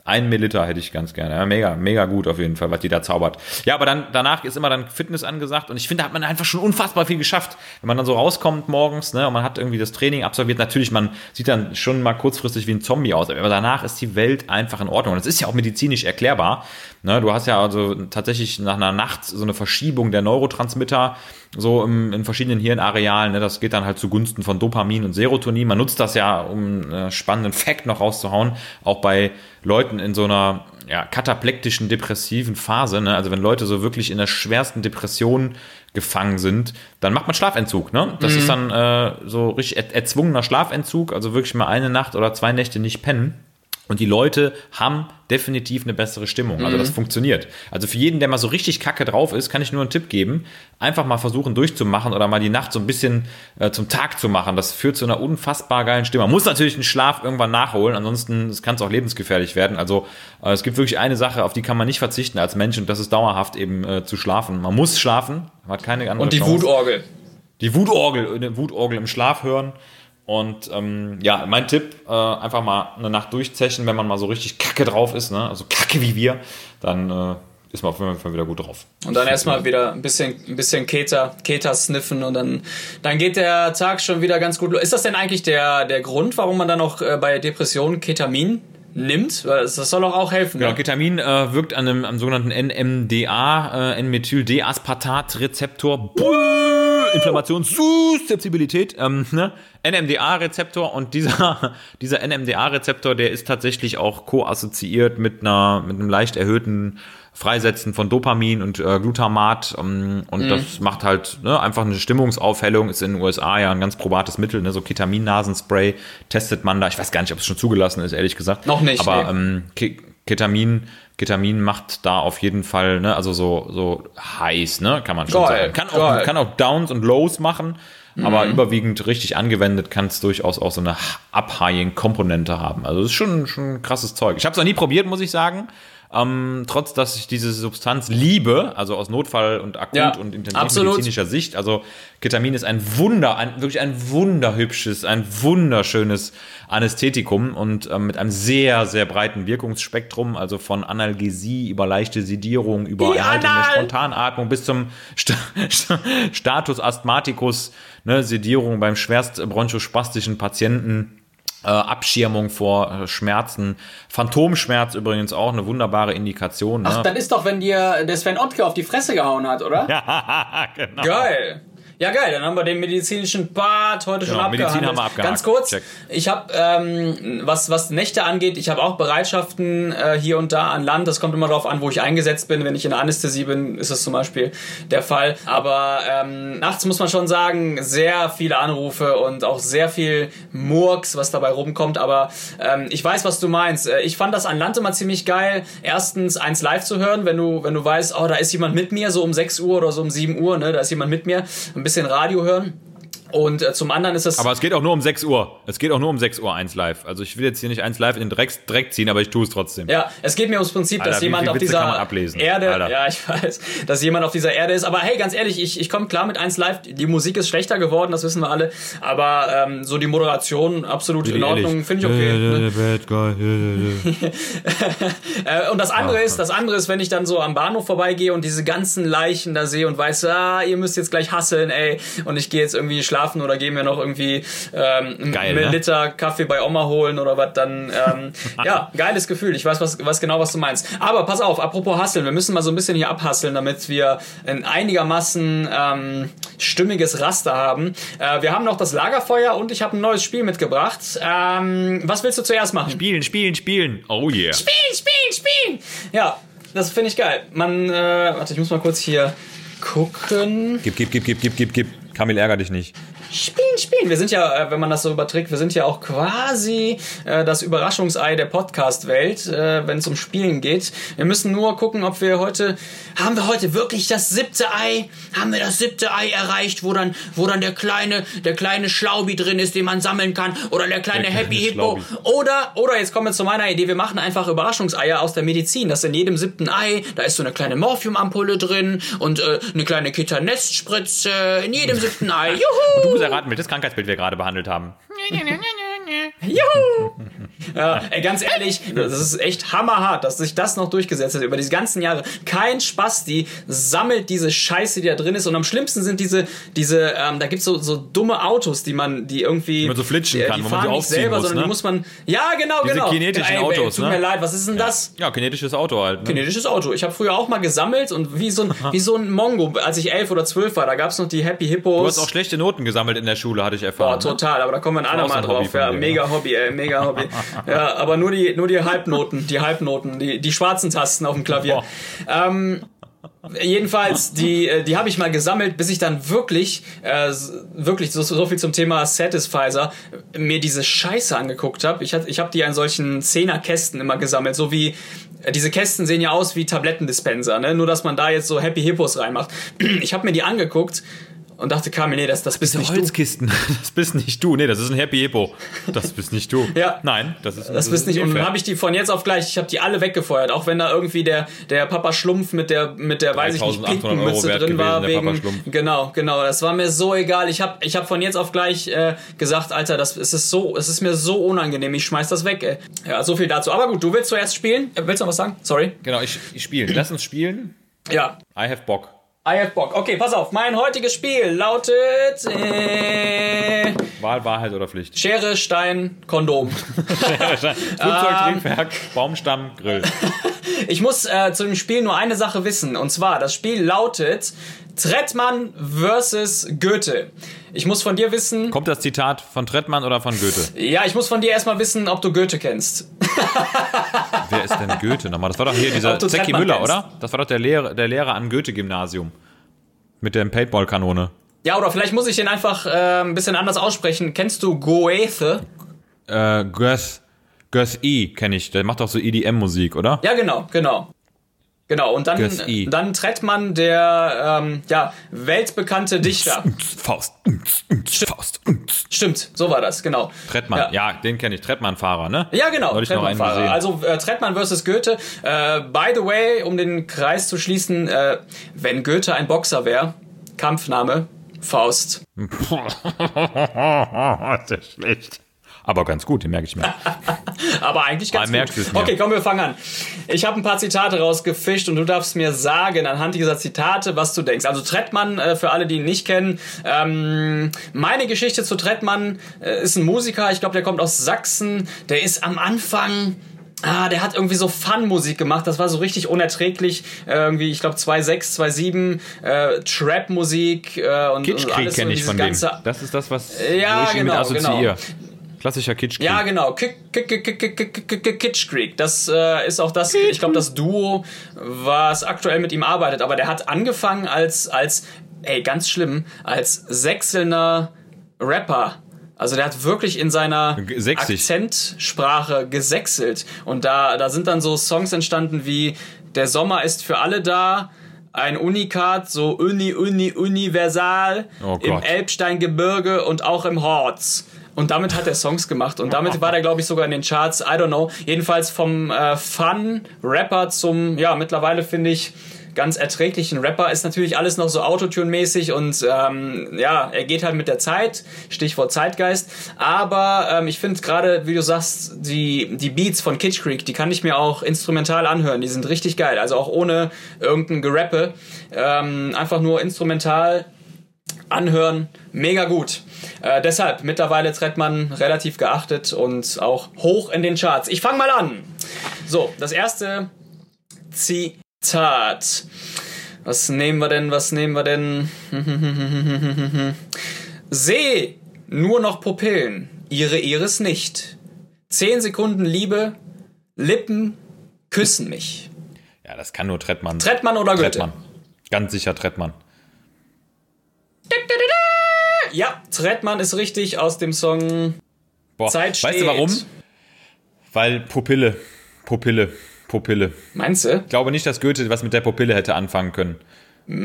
Ein Milliliter hätte ich ganz gerne. Ja, mega, mega gut auf jeden Fall, was die da zaubert. Ja, aber dann danach ist immer dann Fitness angesagt und ich finde, da hat man einfach schon unfassbar viel geschafft. Wenn man dann so rauskommt morgens, ne, und man hat irgendwie das Training absolviert, natürlich, man sieht dann schon mal kurzfristig wie ein Zombie aus, aber danach ist die Welt einfach in Ordnung. Und das ist ja auch medizinisch erklärbar. Ne, du hast ja also tatsächlich nach einer Nacht so eine Verschiebung der Neurotransmitter so im, in verschiedenen Hirnarealen. Ne, das geht dann halt zugunsten von Dopamin und Serotonin. Man nutzt das ja, um einen spannenden Fact noch rauszuhauen, auch bei Leuten in so einer ja, kataplektischen, depressiven Phase. Ne? Also wenn Leute so wirklich in der schwersten Depression gefangen sind, dann macht man Schlafentzug. Ne? Das ist dann äh, so richtig er erzwungener Schlafentzug, also wirklich mal eine Nacht oder zwei Nächte nicht pennen. Und die Leute haben definitiv eine bessere Stimmung. Also das funktioniert. Also für jeden, der mal so richtig kacke drauf ist, kann ich nur einen Tipp geben. Einfach mal versuchen durchzumachen oder mal die Nacht so ein bisschen äh, zum Tag zu machen. Das führt zu einer unfassbar geilen Stimmung. Man muss natürlich den Schlaf irgendwann nachholen, ansonsten kann es auch lebensgefährlich werden. Also äh, es gibt wirklich eine Sache, auf die kann man nicht verzichten als Mensch und das ist dauerhaft eben äh, zu schlafen. Man muss schlafen, man hat keine andere Und die Chance Wutorgel. die Wutorgel, eine Wutorgel im Schlaf hören. Und ähm, ja, mein Tipp, äh, einfach mal eine Nacht durchzechen, wenn man mal so richtig kacke drauf ist, ne? also kacke wie wir, dann äh, ist man auf jeden Fall wieder gut drauf. Und dann erstmal wieder ein bisschen, ein bisschen Keter, Keter sniffen und dann, dann geht der Tag schon wieder ganz gut los. Ist das denn eigentlich der, der Grund, warum man dann auch äh, bei Depressionen Ketamin nimmt? Das soll doch auch helfen. Genau, ne? Ketamin äh, wirkt an einem am sogenannten NMDA, äh, N-Methyl-D-Aspartat-Rezeptor. Inflammationssusceptibilität, ähm, ne? NMDA-Rezeptor und dieser, dieser NMDA-Rezeptor, der ist tatsächlich auch co-assoziiert mit einer, mit einem leicht erhöhten Freisetzen von Dopamin und äh, Glutamat ähm, und das macht halt ne, einfach eine Stimmungsaufhellung, ist in den USA ja ein ganz probates Mittel, ne, so Ketamin-Nasenspray testet man da, ich weiß gar nicht, ob es schon zugelassen ist, ehrlich gesagt. Noch nicht, Aber ähm, Ke- Ketamin, Ketamin macht da auf jeden Fall, ne, also so, so heiß, ne, kann man schon Geil, sagen. Kann auch, kann auch Downs und Lows machen, Mhm. aber überwiegend richtig angewendet kann es durchaus auch so eine Up-High-Komponente haben. Also das ist schon, schon krasses Zeug. Ich habe es noch nie probiert, muss ich sagen. Ähm, trotz, dass ich diese Substanz liebe, also aus Notfall- und Akut- Ja, und intensivmedizinischer Sicht. Also Ketamin ist ein Wunder, ein, wirklich ein wunderhübsches, ein wunderschönes Anästhetikum und ähm, mit einem sehr, sehr breiten Wirkungsspektrum, also von Analgesie über leichte Sedierung, über der Anal- Spontanatmung bis zum Sta Sta Status Asthmaticus, ne, Sedierung beim schwerst bronchospastischen Patienten. Äh, Abschirmung vor äh, Schmerzen. Phantomschmerz übrigens auch eine wunderbare Indikation. Ne? Ach, das ist doch, wenn dir der Sven Ottke auf die Fresse gehauen hat, oder? ja, genau. Geil. Ja, geil, dann haben wir den medizinischen Part heute schon Genau, abgehandelt. Medizin haben wir abgehakt. Ganz kurz, Check. ich habe, ähm, was, was Nächte angeht, ich habe auch Bereitschaften äh, hier und da an Land. Das kommt immer darauf an, wo ich eingesetzt bin. Wenn ich in der Anästhesie bin, ist das zum Beispiel der Fall. Aber ähm, nachts muss man schon sagen, sehr viele Anrufe und auch sehr viel Murks, was dabei rumkommt. Aber ähm, ich weiß, was du meinst. Äh, Ich fand das an Land immer ziemlich geil. Erstens, eins live zu hören, wenn du, wenn du weißt, oh, da ist jemand mit mir, so um 6 Uhr oder so um 7 Uhr, ne, da ist jemand mit mir. Ein bisschen Radio hören. Und äh, zum anderen ist es. Aber es geht auch nur um 6 Uhr. Es geht auch nur um 6 Uhr 1 live. Also ich will jetzt hier nicht 1 live in den Dreck, Dreck ziehen, aber ich tue es trotzdem. Ja, es geht mir ums Prinzip, Alter, dass jemand auf dieser? Erde, Alter. ja, ich weiß, dass jemand auf dieser Erde ist. Aber hey, ganz ehrlich, ich, ich komme klar mit 1 Live. Die Musik ist schlechter geworden, das wissen wir alle. Aber ähm, so die Moderation absolut in Ordnung, finde ich okay. Ne? Äh, und das andere ist, das andere ist, wenn ich dann so am Bahnhof vorbeigehe und diese ganzen Leichen da sehe und weiß, ah, ihr müsst jetzt gleich hasseln, ey, und ich gehe jetzt irgendwie schlafen oder gehe mir noch irgendwie ähm, Geil, einen ne? Liter Kaffee bei Oma holen oder was, dann ähm, ja, geiles Gefühl. Ich weiß was, was genau, was du meinst. Aber pass auf, apropos hasseln, wir müssen mal so ein bisschen hier abhasseln, damit wir ein einigermaßen ähm, stimmiges Raster haben. Äh, wir haben noch das Lagerfeuer und ich habe ein neues Spiel mitgebracht. Ähm, was willst du zuerst machen? Spielen, spielen, spielen. Oh yeah. Spielen, spielen, spielen. Ja, das finde ich geil. Man, äh, warte, ich muss mal kurz hier gucken. Gib, gib, gib, gib, gib, gib, gib. Kamil, ärger dich nicht. spin, spin. Spielen. Wir sind ja, äh, wenn man das so überträgt, wir sind ja auch quasi äh, das Überraschungsei der Podcast-Welt, äh, wenn es um Spielen geht. Wir müssen nur gucken, ob wir heute, haben wir heute wirklich das siebte Ei? Haben wir das siebte Ei erreicht, wo dann, wo dann der kleine, der kleine Schlaubi drin ist, den man sammeln kann, oder der kleine Der Happy Hippo, oder, oder jetzt kommen wir zu meiner Idee, wir machen einfach Überraschungseier aus der Medizin. Das in jedem siebten Ei, da ist so eine kleine Morphiumampulle drin und äh, eine kleine Kiternestspritze in jedem siebten Ei. Juhu! Du musst erraten, welches Krankheitsbild wir gerade behandelt haben. Juhu! Ja, ey, ganz ehrlich, das ist echt hammerhart, dass sich das noch durchgesetzt hat über die ganzen Jahre. Kein Spasti sammelt diese Scheiße, die da drin ist. Und am schlimmsten sind diese, diese, ähm, da gibt's so, so dumme Autos, die man, die irgendwie. man so flitschen die, kann, die wo man nicht aufziehen selber, muss, sondern ne? die muss man. Ja, genau, Diese genau. kinetischen Ey, ey, Autos, Tut ne? mir leid, was ist denn das? Ja, kinetisches Auto halt. Ne? Kinetisches Auto. Ich habe früher auch mal gesammelt und wie so ein, wie so ein Mongo, als ich elf oder zwölf war, da gab's noch die Happy Hippos. Du hast auch schlechte Noten gesammelt in der Schule, hatte ich erfahren. Boah, total, aber da kommen wir ein andermal Hobby drauf. Ja, mega Hobby, ey, mega Hobby. ja, aber nur die, nur die Halbnoten, die Halbnoten, die, die schwarzen Tasten auf dem Klavier. Ähm, jedenfalls, die, äh, die habe ich mal gesammelt, bis ich dann wirklich, äh, wirklich, so, so viel zum Thema Satisfizer, mir diese Scheiße angeguckt habe. Ich, hat- ich habe die in solchen Zehnerkästen immer gesammelt, so wie äh, diese Kästen sehen ja aus wie Tablettendispenser, ne? nur dass man da jetzt so Happy Hippos reinmacht. Ich habe mir die angeguckt und dachte, Kamil, nee, das, das bist nicht du. Holzkisten, das bist nicht du. Nee, das ist ein Happy Hippo. Das bist nicht du. Ja. Nein, das ist Das bist nicht. Und dann habe ich die von jetzt auf gleich, ich habe die alle weggefeuert, auch wenn da irgendwie der, der Papa Schlumpf mit der, mit der, weiß ich nicht, 3800 Euro Pinkenmütze wert drin war. gewesen, Papa Wegen, genau, genau. Das war mir so egal. Ich habe ich hab von jetzt auf gleich äh, gesagt, Alter, das es ist so, es ist mir so unangenehm. Ich schmeiß das weg, ey. Ja, so viel dazu. Aber gut, du willst zuerst spielen? Äh, Willst du noch was sagen? Sorry. Genau, ich, ich spiele. Lass uns spielen. Ja. I have Bock. I have Bock. Okay, pass auf. Mein heutiges Spiel lautet äh, Wahl, Wahrheit oder Pflicht. Schere, Stein, Kondom. Flugzeug, Ähm. Triebwerk, Baumstamm, Grill. Ich muss äh, zu dem Spiel nur eine Sache wissen. Und zwar, das Spiel lautet Trettmann versus Goethe. Ich muss von dir wissen. Kommt das Zitat von Trettmann oder von Goethe? Ja, ich muss von dir erstmal wissen, ob du Goethe kennst. Wer ist denn Goethe nochmal? Das war doch hier dieser Zecki Müller, kennst. oder? Das war doch der Lehrer, der Lehrer am Goethe-Gymnasium. Mit der Paintball-Kanone. Ja, oder vielleicht muss ich den einfach äh, ein bisschen anders aussprechen. Kennst du Goethe? Äh, Göth, Göth E kenne ich. Der macht doch so EDM-Musik, oder? Ja, genau, genau. Genau, und dann, Götz I. dann Trettmann, der ähm, ja, weltbekannte Dichter. Faust. Faust. Stimmt, so war das, genau. Trettmann, ja, den kenne ich. Trettmann-Fahrer, ne? Ja, genau. Trettmann-Fahrer. Also äh, Trettmann versus Goethe. Äh, by the way, um den Kreis zu schließen, äh, wenn Goethe ein Boxer wäre, Kampfname Faust. Sehr schlecht. Aber ganz gut, den merke ich mir. Aber eigentlich ganz Ah, gut. mir. Okay, komm, wir fangen an. Ich habe ein paar Zitate rausgefischt und du darfst mir sagen, anhand dieser Zitate, was du denkst. Also Trettmann, äh, für alle, die ihn nicht kennen, ähm, meine Geschichte zu Trettmann äh, ist ein Musiker, ich glaube, der kommt aus Sachsen, der ist am Anfang... Ah, der hat irgendwie so Fun-Musik gemacht, das war so richtig unerträglich. Äh, irgendwie, ich glaube, 2.6, 2.7, äh, Trap-Musik äh, und, und Kitschkrieg alles so kenne ich von dem. ganze Das ist das, was Ja, ich ihn mit genau, Klassischer Kitsch Ja, genau. Kitsch Creek. Das äh, ist auch das, ich glaube, das Duo, was aktuell mit ihm arbeitet. Aber der hat angefangen als, als ey, ganz schlimm, als sechselner Rapper. Also der hat wirklich in seiner Sechsig. Akzentsprache gesechselt. Und da, da sind dann so Songs entstanden wie Der Sommer ist für alle da, ein Unikat, so uni, uni, universal, oh im Elbsteingebirge und auch im Horz. Und damit hat er Songs gemacht. Und damit war der, glaube ich, sogar in den Charts. I don't know. Jedenfalls vom äh, Fun-Rapper zum, ja, mittlerweile finde ich, ganz erträglichen Rapper ist natürlich alles noch so Autotune-mäßig und ähm, ja, er geht halt mit der Zeit, Stichwort Zeitgeist. Aber ähm, ich finde gerade, wie du sagst, die, die Beats von Kitsch Creek, die kann ich mir auch instrumental anhören. Die sind richtig geil. Also auch ohne irgendein Gerappe. Ähm, einfach nur instrumental anhören, mega gut. Äh, deshalb mittlerweile Trettmann relativ geachtet und auch hoch in den Charts. Ich fange mal an. So, das erste Zitat. Was nehmen wir denn? Was nehmen wir denn? Seh nur noch Pupillen, ihre Iris nicht. Zehn Sekunden Liebe, Lippen küssen mich. Ja, das kann nur Trettmann. Trettmann oder Goethe? Trettmann. Ganz sicher Trettmann. Ja, Trettmann ist richtig aus dem Song Boah, Zeit weißt du steht. warum? Weil Pupille. Pupille. Pupille. Meinst du? Ich glaube nicht, dass Goethe was mit der Pupille hätte anfangen können,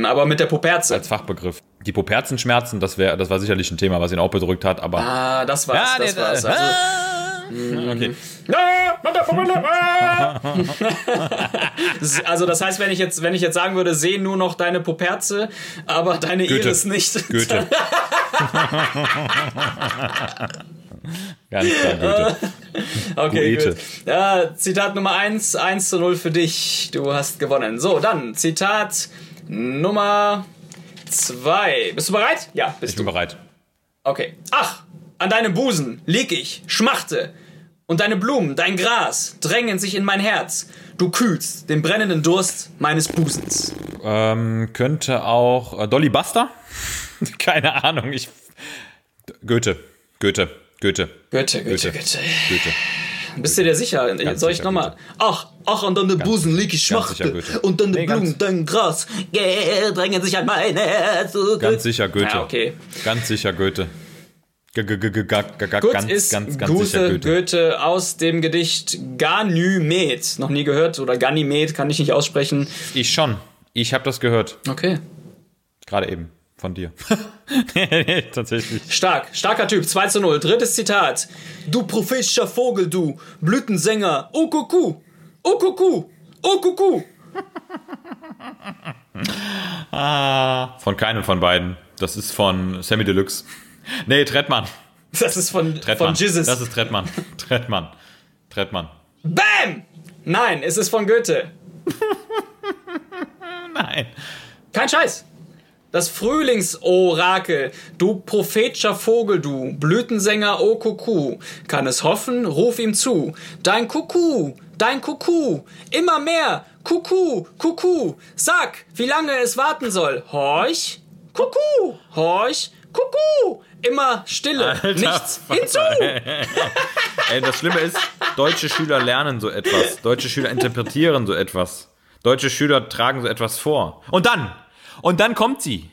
Aber mit der Puperze. als Fachbegriff. Die Puperzenschmerzen, das, wär, das war sicherlich ein Thema, was ihn auch bedrückt hat, aber. Ah, das war's, das nee, war's. Also, okay. Ah, mit der Pupille, ah. also das heißt, wenn ich jetzt, wenn ich jetzt sagen würde, seh nur noch deine Puperze, aber deine Goethe. Iris nicht. Goethe. Ganz klar. Okay, Goethe. gut. Ja, Zitat Nummer 1, 1 zu 0 für dich. Du hast gewonnen. So, dann Zitat Nummer 2. Bist du bereit? Ja, bist Ich bin du. bereit. Okay. Ach, an deinem Busen lieg ich, schmachte. Und deine Blumen, dein Gras drängen sich in mein Herz. Du kühlst den brennenden Durst meines Busens. Ähm, könnte auch äh, Dolly Buster? Keine Ahnung. Ich. Goethe. Goethe. Goethe. Goethe, Goethe, Goethe. Goethe. Goethe. Bist du dir sicher? Soll ich nochmal? Ach, ach, an deine Busen lieg ich, ganz sicher, schmachte. Goethe. Und deine Nee, ganz- Blumen, dein Gras äh, drängen sich an mein Herz. So Ganz sicher Goethe. Ja, okay. Ganz sicher Goethe. G -g -g -g -g -g Gut ganz, ist ganz, ganz sicher Goethe. Goethe. aus dem Gedicht Ganymed. Noch nie gehört oder Ganymed, kann ich nicht aussprechen. Ich schon. Ich habe das gehört. Okay. Gerade eben. Von dir. nee, tatsächlich. Stark, starker Typ, 2 zu 0. Drittes Zitat. Du prophetischer Vogel, du Blütensänger, oh Kuckuck, oh Kuckuck, oh Kuckuck. Von keinem von beiden. Das ist von Sammy Deluxe. Nee, Trettmann. Das ist von, Trettmann. von Jesus. Das ist Trettmann. Trettmann. Trettmann. Bam! Nein, es ist von Goethe. Nein. Kein Scheiß. Das Frühlingsorakel, du prophetischer Vogel, du Blütensänger, o Kuckuck, kann es hoffen, ruf ihm zu. Dein Kuckuck, dein Kuckuck, immer mehr, Kuckuck, Kuckuck, sag, wie lange es warten soll. Horch, Kuckuck, horch, Kuckuck, immer Stille, Alter nichts Vater, hinzu. Ey, das Schlimme ist, deutsche Schüler lernen so etwas. Deutsche Schüler interpretieren so etwas. Deutsche Schüler tragen so etwas vor. Und dann, und dann kommt sie,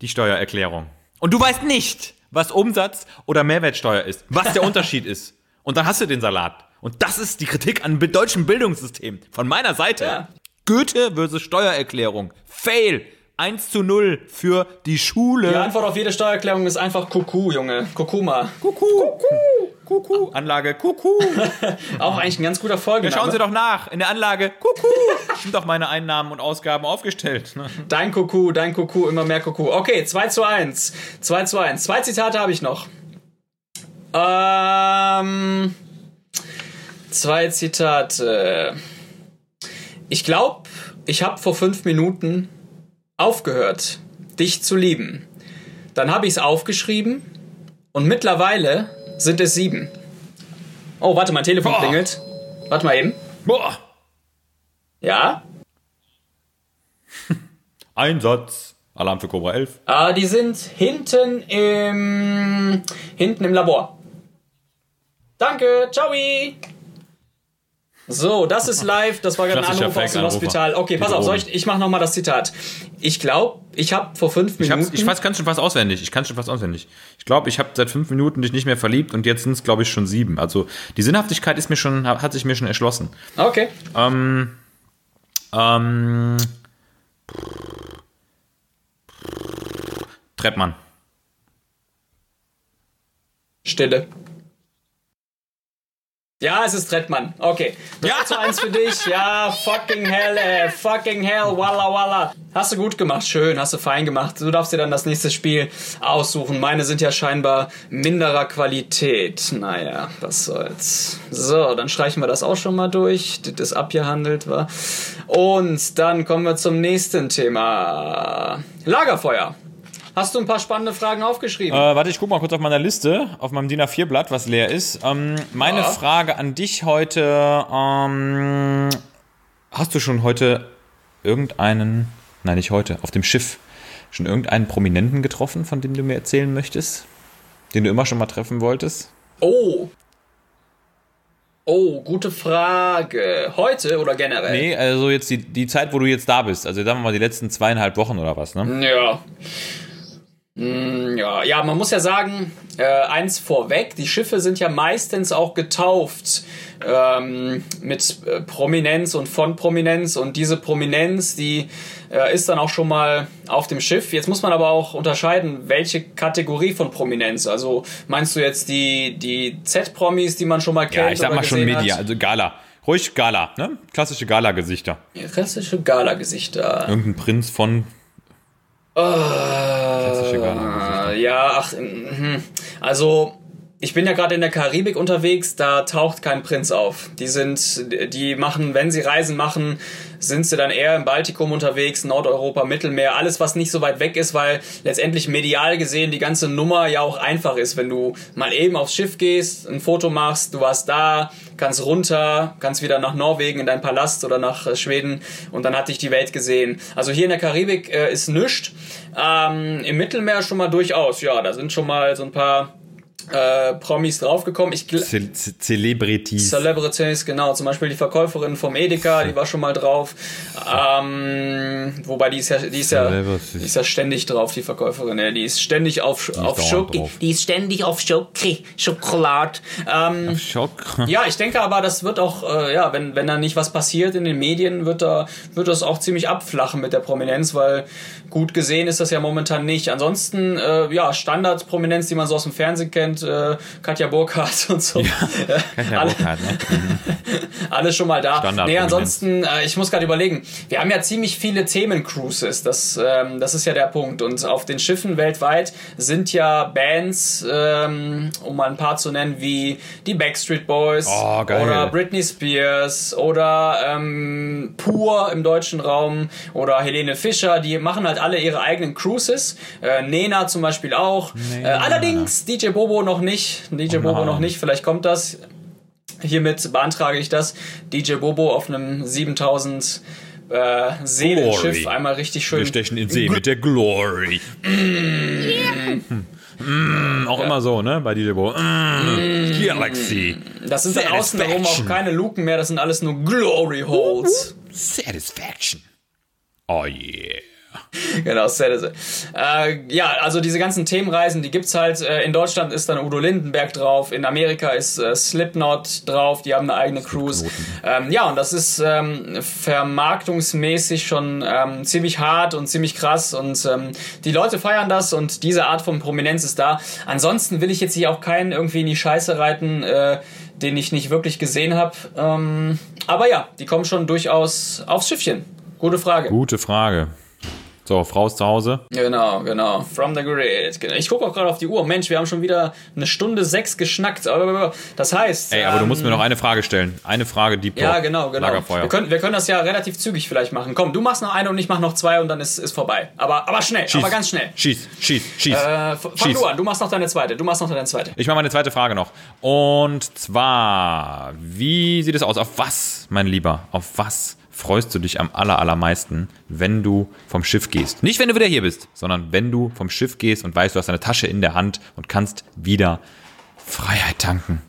die Steuererklärung. Und du weißt nicht, was Umsatz oder Mehrwertsteuer ist, was der Unterschied ist. Und dann hast du den Salat. Und das ist die Kritik an deutschem Bildungssystem. Von meiner Seite. Ja. Goethe versus Steuererklärung. Fail. 1 zu 0 für die Schule. Die Antwort auf jede Steuererklärung ist einfach Kuckuck, Junge. Kuckuma. Kuckuck. Kuckuck. Anlage Kuckuck. Auch eigentlich ein ganz guter Folgename. Schauen Sie doch nach. In der Anlage, Kuckuck, sind doch meine Einnahmen und Ausgaben aufgestellt. ne? Dein Kuckuck, dein Kuckuck, immer mehr Kuckuck. Okay, 2 zu 1. 2 zu 1. Zwei Zitate habe ich noch. Ähm, zwei Zitate. Ich glaube, ich habe vor fünf Minuten aufgehört, dich zu lieben. Dann habe ich es aufgeschrieben und mittlerweile sind es sieben. Oh, warte, mein Telefon Boah. klingelt. Warte mal eben. Boah. Ja? Einsatz. Alarm für Cobra 11. Ah, die sind hinten im hinten im Labor. Danke, ciao. So, das ist live. Das war gerade ein Anruf aus dem. Hospital. Okay, pass auf, ich, ich mache nochmal das Zitat. Ich glaube, ich habe vor fünf Ich, Minuten. hab's, ich weiß, kann schon fast auswendig. Ich kann schon fast auswendig. Ich glaube, ich habe seit fünf Minuten dich nicht mehr verliebt und jetzt sind es, glaube ich, schon sieben. Also die Sinnhaftigkeit ist mir schon, hat sich mir schon erschlossen. okay. Ähm, ähm, Treppmann. Stille. Ja, es ist Trettmann. Okay. 3 Ja. zu 1 für dich. Ja, fucking hell, ey. Fucking hell. Walla walla. Hast du gut gemacht. Schön. Hast du fein gemacht. Du darfst dir dann das nächste Spiel aussuchen. Meine sind ja scheinbar minderer Qualität. Naja, was soll's. So, dann streichen wir das auch schon mal durch. Das ist abgehandelt war. Und dann kommen wir zum nächsten Thema. Lagerfeuer. Hast du ein paar spannende Fragen aufgeschrieben? Äh, warte, ich guck mal kurz auf meiner Liste, auf meinem DIN A4-Blatt, was leer ist. Ähm, meine Ja. Frage an dich heute: ähm, Hast du schon heute irgendeinen, nein, nicht heute, auf dem Schiff, schon irgendeinen Prominenten getroffen, von dem du mir erzählen möchtest? Den du immer schon mal treffen wolltest? Oh. Oh, gute Frage. Heute oder generell? Nee, also jetzt die, die Zeit, wo du jetzt da bist. Also sagen wir mal die letzten zweieinhalb Wochen oder was, ne? Ja. Mm, ja, ja, man muss ja sagen, äh, eins vorweg, die Schiffe sind ja meistens auch getauft ähm, mit äh, Prominenz und von Prominenz und diese Prominenz, die äh, ist dann auch schon mal auf dem Schiff. Jetzt muss man aber auch unterscheiden, welche Kategorie von Prominenz. Also meinst du jetzt die, die Z-Promis, die man schon mal kennt? Ja, ich sag oder mal schon Media, hat? also Gala. Ruhig Gala, ne? Klassische Gala-Gesichter. Klassische Gala-Gesichter. Irgendein Prinz von klassische Äh, Gala-Gesichter. ja, ach, mhm. also ich bin ja gerade in der Karibik unterwegs, da taucht kein Prinz auf. Die sind, die machen, wenn sie Reisen machen, sind sie dann eher im Baltikum unterwegs, Nordeuropa, Mittelmeer, alles was nicht so weit weg ist, weil letztendlich medial gesehen die ganze Nummer ja auch einfach ist, wenn du mal eben aufs Schiff gehst, ein Foto machst, du warst da, kannst runter, kannst wieder nach Norwegen in deinen Palast oder nach äh, Schweden und dann hat dich die Welt gesehen. Also hier in der Karibik äh, ist nichts. Ähm, Im Mittelmeer schon mal durchaus, ja, da sind schon mal so ein paar äh, Promis draufgekommen. Ich Ce Ce Celebrities. Celebrities, genau, zum Beispiel die Verkäuferin vom Edeka, die war schon mal drauf. Ähm, wobei die ist ja, die ist ja, die ist ja ständig drauf, die Verkäuferin. Ja, die ist ständig auf, auf dauernd Schoki, drauf. die ist ständig auf Schoki, Schokolade. Ähm, Schock. ja, ich denke aber, das wird auch, äh, ja, wenn, wenn da nicht was passiert in den Medien, wird da, wird das auch ziemlich abflachen mit der Prominenz, weil gut gesehen ist das ja momentan nicht. Ansonsten, äh, ja, Standardprominenz, die man so aus dem Fernsehen kennt, äh, Katja Burkhardt und so. Katja alle, Burkhardt, ne? alles schon mal da. Standardprominenz. Nee, ansonsten, äh, ich muss gerade überlegen, wir haben ja ziemlich viele Themencruises, das, ähm, das ist ja der Punkt. Und auf den Schiffen weltweit sind ja Bands, ähm, um mal ein paar zu nennen, wie die Backstreet Boys Oh, oder Britney Spears oder ähm, Pur im deutschen Raum oder Helene Fischer, die machen halt alle ihre eigenen Cruises. Äh, Nena zum Beispiel auch. Äh, allerdings DJ Bobo noch nicht. DJ Bobo nein. noch nicht, vielleicht kommt das. Hiermit beantrage ich das. DJ Bobo auf einem 7000 äh, Seelenschiff Glory. einmal richtig Wir schön. stechen in See mit der Glory. Mm, auch immer so, ne? Bei DJ Bo. Mm, Galaxy. Das sind dann außenrum auch Satisfaction. keine Luken mehr, das sind alles nur Glory Holes. Satisfaction. Oh yeah. Genau, sehr. Äh, ja, also diese ganzen Themenreisen, die gibt's halt. Äh, in Deutschland ist dann Udo Lindenberg drauf, in Amerika ist äh, Slipknot drauf, die haben eine eigene Cruise. Ähm, ja, und das ist ähm, vermarktungsmäßig schon ähm, ziemlich hart und ziemlich krass und ähm, die Leute feiern das und diese Art von Prominenz ist da. Ansonsten will ich jetzt hier auch keinen irgendwie in die Scheiße reiten, äh, den ich nicht wirklich gesehen habe. Ähm, aber ja, die kommen schon durchaus aufs Schiffchen. Gute Frage. Gute Frage. So, Frau ist zu Hause. Genau, genau. From the Grid. Genau. Ich gucke auch gerade auf die Uhr. Mensch, wir haben schon wieder eine Stunde sechs geschnackt. Das heißt. Ey, aber du ähm, musst mir noch eine Frage stellen. Eine Frage, die Ja, genau, genau. Lagerfeuer. Wir können, wir können das ja relativ zügig vielleicht machen. Komm, du machst noch eine und ich mach noch zwei und dann ist, ist vorbei. Aber, aber schnell, Schieß. aber ganz schnell. Schieß, schieß, schieß. Äh, fang Schieß. du an, du machst noch deine zweite. Du machst noch deine zweite. Ich mache meine zweite Frage noch. Und zwar, wie sieht es aus? Auf was, mein Lieber, auf was freust du dich am aller, allermeisten, wenn du vom Schiff gehst? Nicht, wenn du wieder hier bist, sondern wenn du vom Schiff gehst und weißt, du hast deine Tasche in der Hand und kannst wieder Freiheit tanken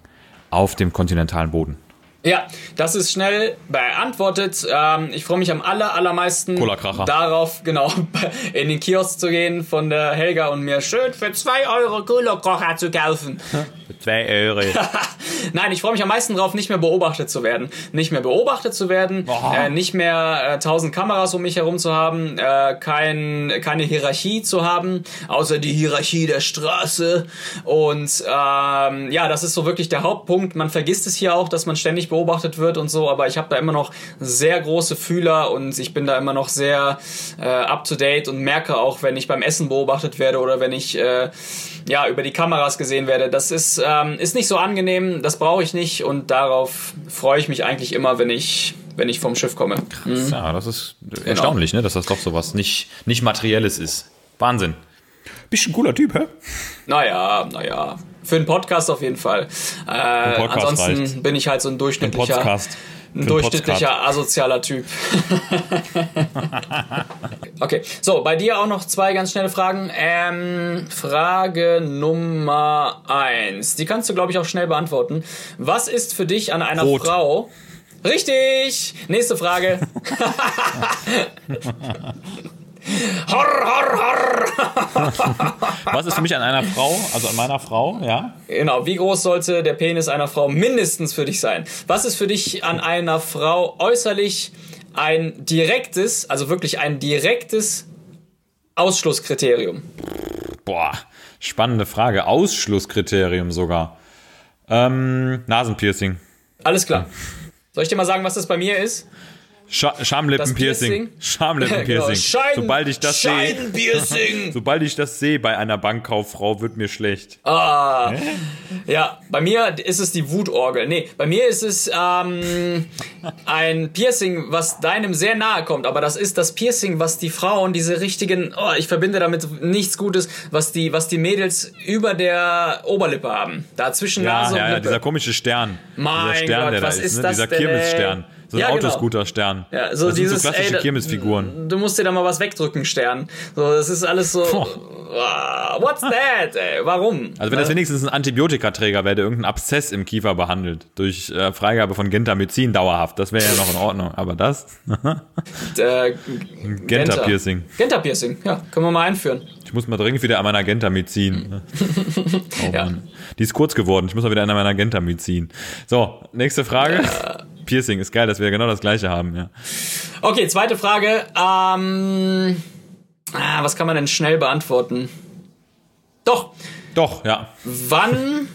auf dem kontinentalen Boden. Ja, das ist schnell beantwortet. Ähm, ich freue mich am aller, allermeisten darauf, genau, in den Kiosk zu gehen von der Helga und mir schön für 2 Euro Cola-Kracher zu kaufen. Für zwei Euro. Nein, ich freue mich am meisten darauf, nicht mehr beobachtet zu werden. Nicht mehr beobachtet zu werden, äh, nicht mehr äh, tausend Kameras um mich herum zu haben, äh, kein, keine Hierarchie zu haben, außer die Hierarchie der Straße. Und ähm, ja, das ist so wirklich der Hauptpunkt. Man vergisst es hier auch, dass man ständig beobachtet wird und so, aber ich habe da immer noch sehr große Fühler und ich bin da immer noch sehr äh, up-to-date und merke auch, wenn ich beim Essen beobachtet werde oder wenn ich äh, ja über die Kameras gesehen werde. Das ist, ähm, ist nicht so angenehm, das brauche ich nicht und darauf freue ich mich eigentlich immer, wenn ich, wenn ich vom Schiff komme. Ja, das ist erstaunlich, ne? dass das doch sowas nicht, nicht Materielles ist. Wahnsinn. Bist ein cooler Typ, hä? Naja, naja. Für einen Podcast auf jeden Fall. Äh, ansonsten reicht. bin ich halt so ein durchschnittlicher, ein durchschnittlicher asozialer Typ. okay, so, bei dir auch noch zwei ganz schnelle Fragen. Ähm, Frage Nummer eins. Die kannst du, glaube ich, auch schnell beantworten. Was ist für dich an einer Rot. Richtig! Nächste Frage. Horr, horr, horr. Was ist für mich an einer Frau, also an meiner Frau, ja? Genau, wie groß sollte der Penis einer Frau mindestens für dich sein? Was ist für dich an einer Frau äußerlich ein direktes, also wirklich ein direktes Ausschlusskriterium? Boah, spannende Frage. Ausschlusskriterium sogar. Ähm, Nasenpiercing. Alles klar. Soll ich dir mal sagen, was das bei mir ist? Scha Schamlippenpiercing. Piercing? Schamlippenpiercing. Genau, Scheiden- Sobald ich das sehe, sobald ich das sehe bei einer Bankkauffrau, wird mir schlecht. Ah, ja, bei mir ist es die Wutorgel. Nee, bei mir ist es ähm, ein Piercing, was deinem sehr nahe kommt. Aber das ist das Piercing, was die Frauen, diese richtigen, oh, ich verbinde damit nichts Gutes, was die, was die Mädels über der Oberlippe haben. Da zwischen Ja, Nase ja, und ja, Lippe. dieser komische Stern. Mein dieser Stern, Gott, der da was ist, ist ne? das Dieser? Kirmesstern. So ein Ja, genau. Autoscooter-Stern. Ja, so das dieses, sind so klassische Kirmesfiguren. Du musst dir da mal was wegdrücken, Stern. So, das ist alles so. ah, What's that, ey? Warum? Also wenn das wenigstens ein Antibiotikaträger wäre, der irgendeinen Abszess im Kiefer behandelt, durch äh, Freigabe von Gentamicin dauerhaft, das wäre ja noch in Ordnung. Aber das? äh, Genta-Piercing. Genta-Piercing, ja, können wir mal einführen. Ich muss mal dringend wieder an meiner Gentamicin. Oh Ja. Die ist kurz geworden. Ich muss mal wieder an meiner Gentamicin. So, nächste Frage. Piercing ist geil, dass wir genau das gleiche haben, ja. Okay, zweite Frage. Ähm, ah, was kann man denn schnell beantworten? Doch, Doch, ja. wann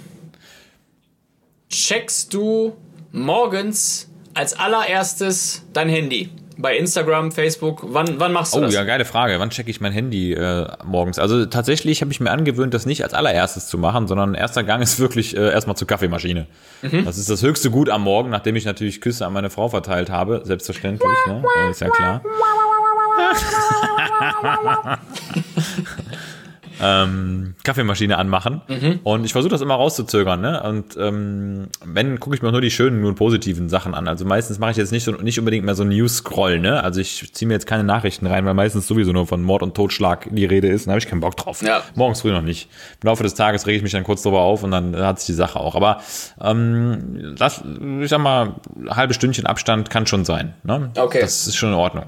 checkst du morgens als allererstes dein Handy? Bei Instagram, Facebook, wann, wann machst du Oh das? ja, geile Frage. Wann checke ich mein Handy äh, morgens? Also tatsächlich habe ich mir angewöhnt, das nicht als allererstes zu machen, sondern erster Gang ist wirklich äh, erstmal zur Kaffeemaschine. Mhm. Das ist das höchste Gut am Morgen, nachdem ich natürlich Küsse an meine Frau verteilt habe. Selbstverständlich, ne? Äh, Ist ja klar. ähm, Kaffeemaschine anmachen Mhm. und ich versuche das immer rauszuzögern, ne? Und ähm, wenn gucke ich mir nur die schönen, nur positiven Sachen an. Also meistens mache ich jetzt nicht so nicht unbedingt mehr so News Scroll, ne? Also ich ziehe mir jetzt keine Nachrichten rein, weil meistens sowieso nur von Mord und Totschlag die Rede ist. Da habe ich keinen Bock drauf. Ja. Morgens früh noch nicht. Im Laufe des Tages rege ich mich dann kurz drüber auf und dann hat sich die Sache auch. Aber ähm, das, ich sag mal, halbe Stündchen Abstand kann schon sein. Ne? Okay. Das ist schon in Ordnung.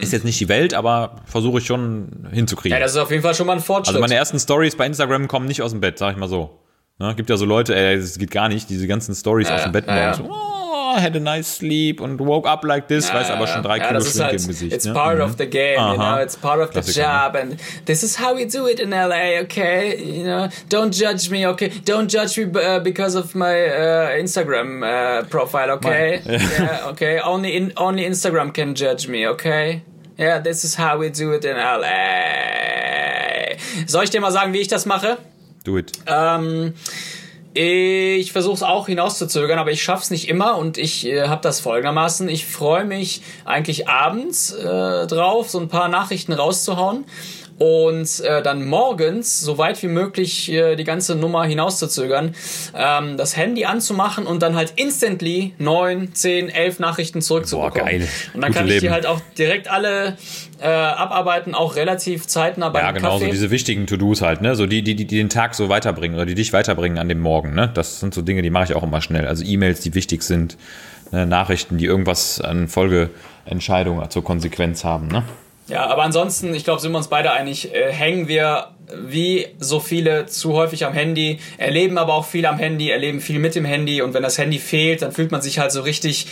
Ist jetzt nicht die Welt, aber versuche ich schon hinzukriegen. Ja, das ist auf jeden Fall schon mal ein Fortschritt. Also meine ersten Stories bei Instagram kommen nicht aus dem Bett, sag ich mal so. Ne? Gibt ja so Leute, ey, das geht gar nicht, diese ganzen Stories aus dem Bett ja, morgens. ja. So, oh, had a nice sleep und woke up like this, weiß aber schon drei ja, Kilo Schminke halt, im Gesicht. It's ne? part Mhm. of the game, you Aha. know, it's part of the Klassiker, job, and this is how we do it in LA, okay? You know, don't judge me, okay? Don't judge me uh, because of my uh, Instagram uh, profile, okay? yeah, okay. Only in only Instagram can judge me, okay? Yeah, this is how we do it in LA. Soll ich dir mal sagen, wie ich das mache? Do it. Ähm, ich versuche es auch hinauszuzögern, aber ich schaff's nicht immer und ich äh, habe das folgendermaßen. Ich freue mich eigentlich abends äh, drauf, so ein paar Nachrichten rauszuhauen und äh, dann morgens so weit wie möglich äh, die ganze Nummer hinauszuzögern, ähm, das Handy anzumachen und dann halt instantly neun, zehn, elf Nachrichten zurückzubekommen. Boah, geil. Und dann Gute kann ich die Leben. halt auch direkt alle äh, abarbeiten, auch relativ zeitnah beim Ja, genau, so diese wichtigen To-Dos halt, ne? So die, die, die die den Tag so weiterbringen oder die dich weiterbringen an dem Morgen, ne? Das sind so Dinge, die mache ich auch immer schnell. Also E-Mails, die wichtig sind, ne? Nachrichten, die irgendwas an Folgeentscheidungen zur Konsequenz haben, ne? Ja, aber ansonsten, ich glaube, sind wir uns beide einig, äh, hängen wir wie so viele zu häufig am Handy, erleben aber auch viel am Handy, erleben viel mit dem Handy und wenn das Handy fehlt, dann fühlt man sich halt so richtig,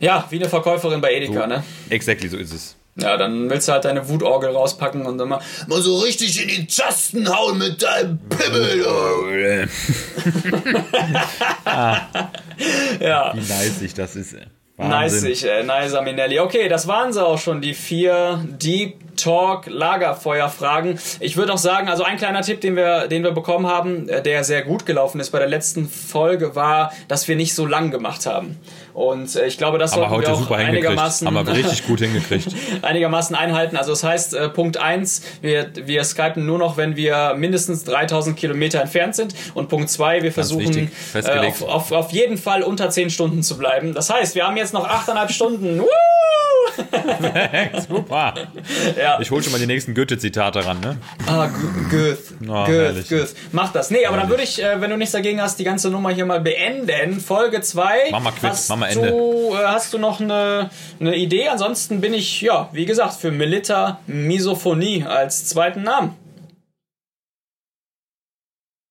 ja, wie eine Verkäuferin bei Edeka, ne? Exactly, so ist es. Ja, dann willst du halt deine Wutorgel rauspacken und dann mal, mal so richtig in die Tasten hauen mit deinem Pimmel. Ja. Wie nice das ist. ey. Nice, Wahnsinn. ich, äh, nice, Minelli. Okay, das waren sie auch schon, die vier Deep Talk Lagerfeuerfragen. Ich würde auch sagen, also ein kleiner Tipp, den wir, den wir bekommen haben, äh, der sehr gut gelaufen ist bei der letzten Folge, war, dass wir nicht so lang gemacht haben. Und äh, ich glaube, das Haben wir heute auch einigermaßen, Haben wir richtig gut hingekriegt. einigermaßen einhalten. Also das heißt, äh, Punkt eins: wir, wir skypen nur noch, wenn wir mindestens 3000 Kilometer entfernt sind. Und Punkt zwei: wir versuchen äh, auf, auf, auf jeden Fall unter 10 Stunden zu bleiben. Das heißt, wir haben jetzt noch 8,5 Stunden. Woo! Super. Ja. Ich hole schon mal die nächsten Goethe-Zitate ran, ne? Ah, Goeth. Oh, Goeth, herrlich. Goeth. Mach das. Nee, aber dann würde ich, wenn du nichts dagegen hast, die ganze Nummer hier mal beenden. Folge 2. Mach mal Quiz, mach mal Ende. Du, äh, hast du noch eine, eine Idee? Ansonsten bin ich, ja, wie gesagt, für Melita Misophonie als zweiten Namen.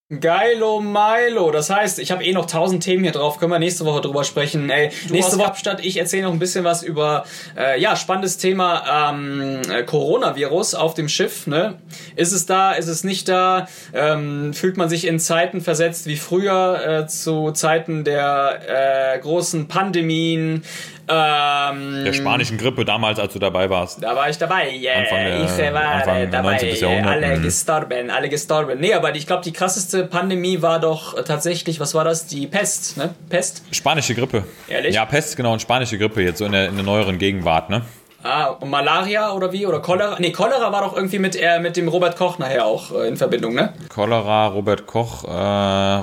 Geilo Milo. Das heißt, ich habe eh noch tausend Themen hier drauf. Können wir nächste Woche drüber sprechen. Ey, nächste Woche Kapstadt. Ich erzähle noch ein bisschen was über äh, ja spannendes Thema ähm, äh, Coronavirus auf dem Schiff. Ne? Ist es da? Ist es nicht da? Ähm, fühlt man sich in Zeiten versetzt wie früher äh, zu Zeiten der äh, großen Pandemien? Ähm, Der spanischen Grippe damals, als du dabei warst. da war ich dabei. Yeah. Anfang der- ich war Anfang dabei. 19. Jahrhundert. Alle Mhm. gestorben, alle gestorben. Nee, aber ich glaube, die krasseste Pandemie war doch äh, tatsächlich, was war das? Die Pest, ne? Pest? Spanische Grippe. Ehrlich? Ja, Pest, genau, und spanische Grippe jetzt so in der, in der neueren Gegenwart, ne? Ah, und Malaria oder wie? Oder Cholera? Nee, Cholera war doch irgendwie mit, äh, mit dem Robert Koch nachher auch äh, in Verbindung, ne? Cholera, Robert Koch, äh,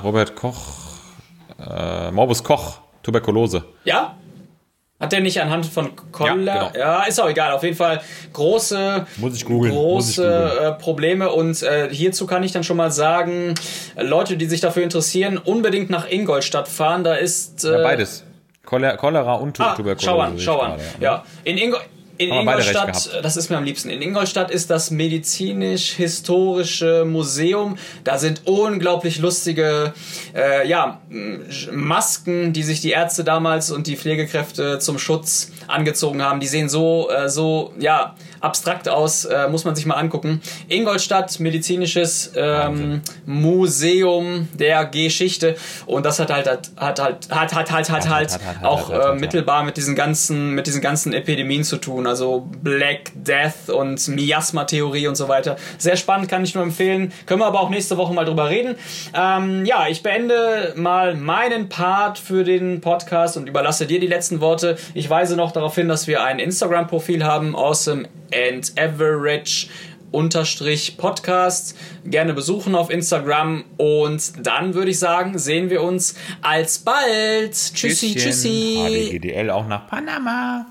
Robert Koch, äh, Morbus Koch, Tuberkulose. Ja? Hat der nicht anhand von Cholera? Ja, Ja, genau. ist auch egal. Auf jeden Fall große, Muss ich große äh, Probleme. Und äh, hierzu kann ich dann schon mal sagen, Leute, die sich dafür interessieren, unbedingt nach Ingolstadt fahren. Da ist äh, Ja, beides. Cholera, und Ah, Tuberkulose. schau an, schau an. Ja, in, Ingo in Haben Ingolstadt, das ist mir am liebsten. In Ingolstadt ist das medizinisch-historische Museum. Da sind unglaublich lustige äh, ja, Masken, die sich die Ärzte damals und die Pflegekräfte zum Schutz angezogen haben. Die sehen so, äh, so ja, abstrakt aus, äh, muss man sich mal angucken. Ingolstadt, medizinisches ähm, Museum der Geschichte. Und das hat halt, hat, hat, halt, hat, hat, halt, hat, halt hat, hat, auch äh, mittelbar mit diesen ganzen, mit diesen ganzen Epidemien zu tun. Also Black Death und Miasma-Theorie und so weiter. Sehr spannend, kann ich nur empfehlen. Können wir aber auch nächste Woche mal drüber reden. Ähm, ja, ich beende mal meinen Part für den Podcast und überlasse dir die letzten Worte. Ich weise noch darauf hin, dass wir ein Instagram-Profil haben, awesome and average unterstrich Podcast. Gerne besuchen auf Instagram und dann würde ich sagen, sehen wir uns alsbald. Tschüssi, Tschüsschen. tschüssi. HDGDL auch nach Panama.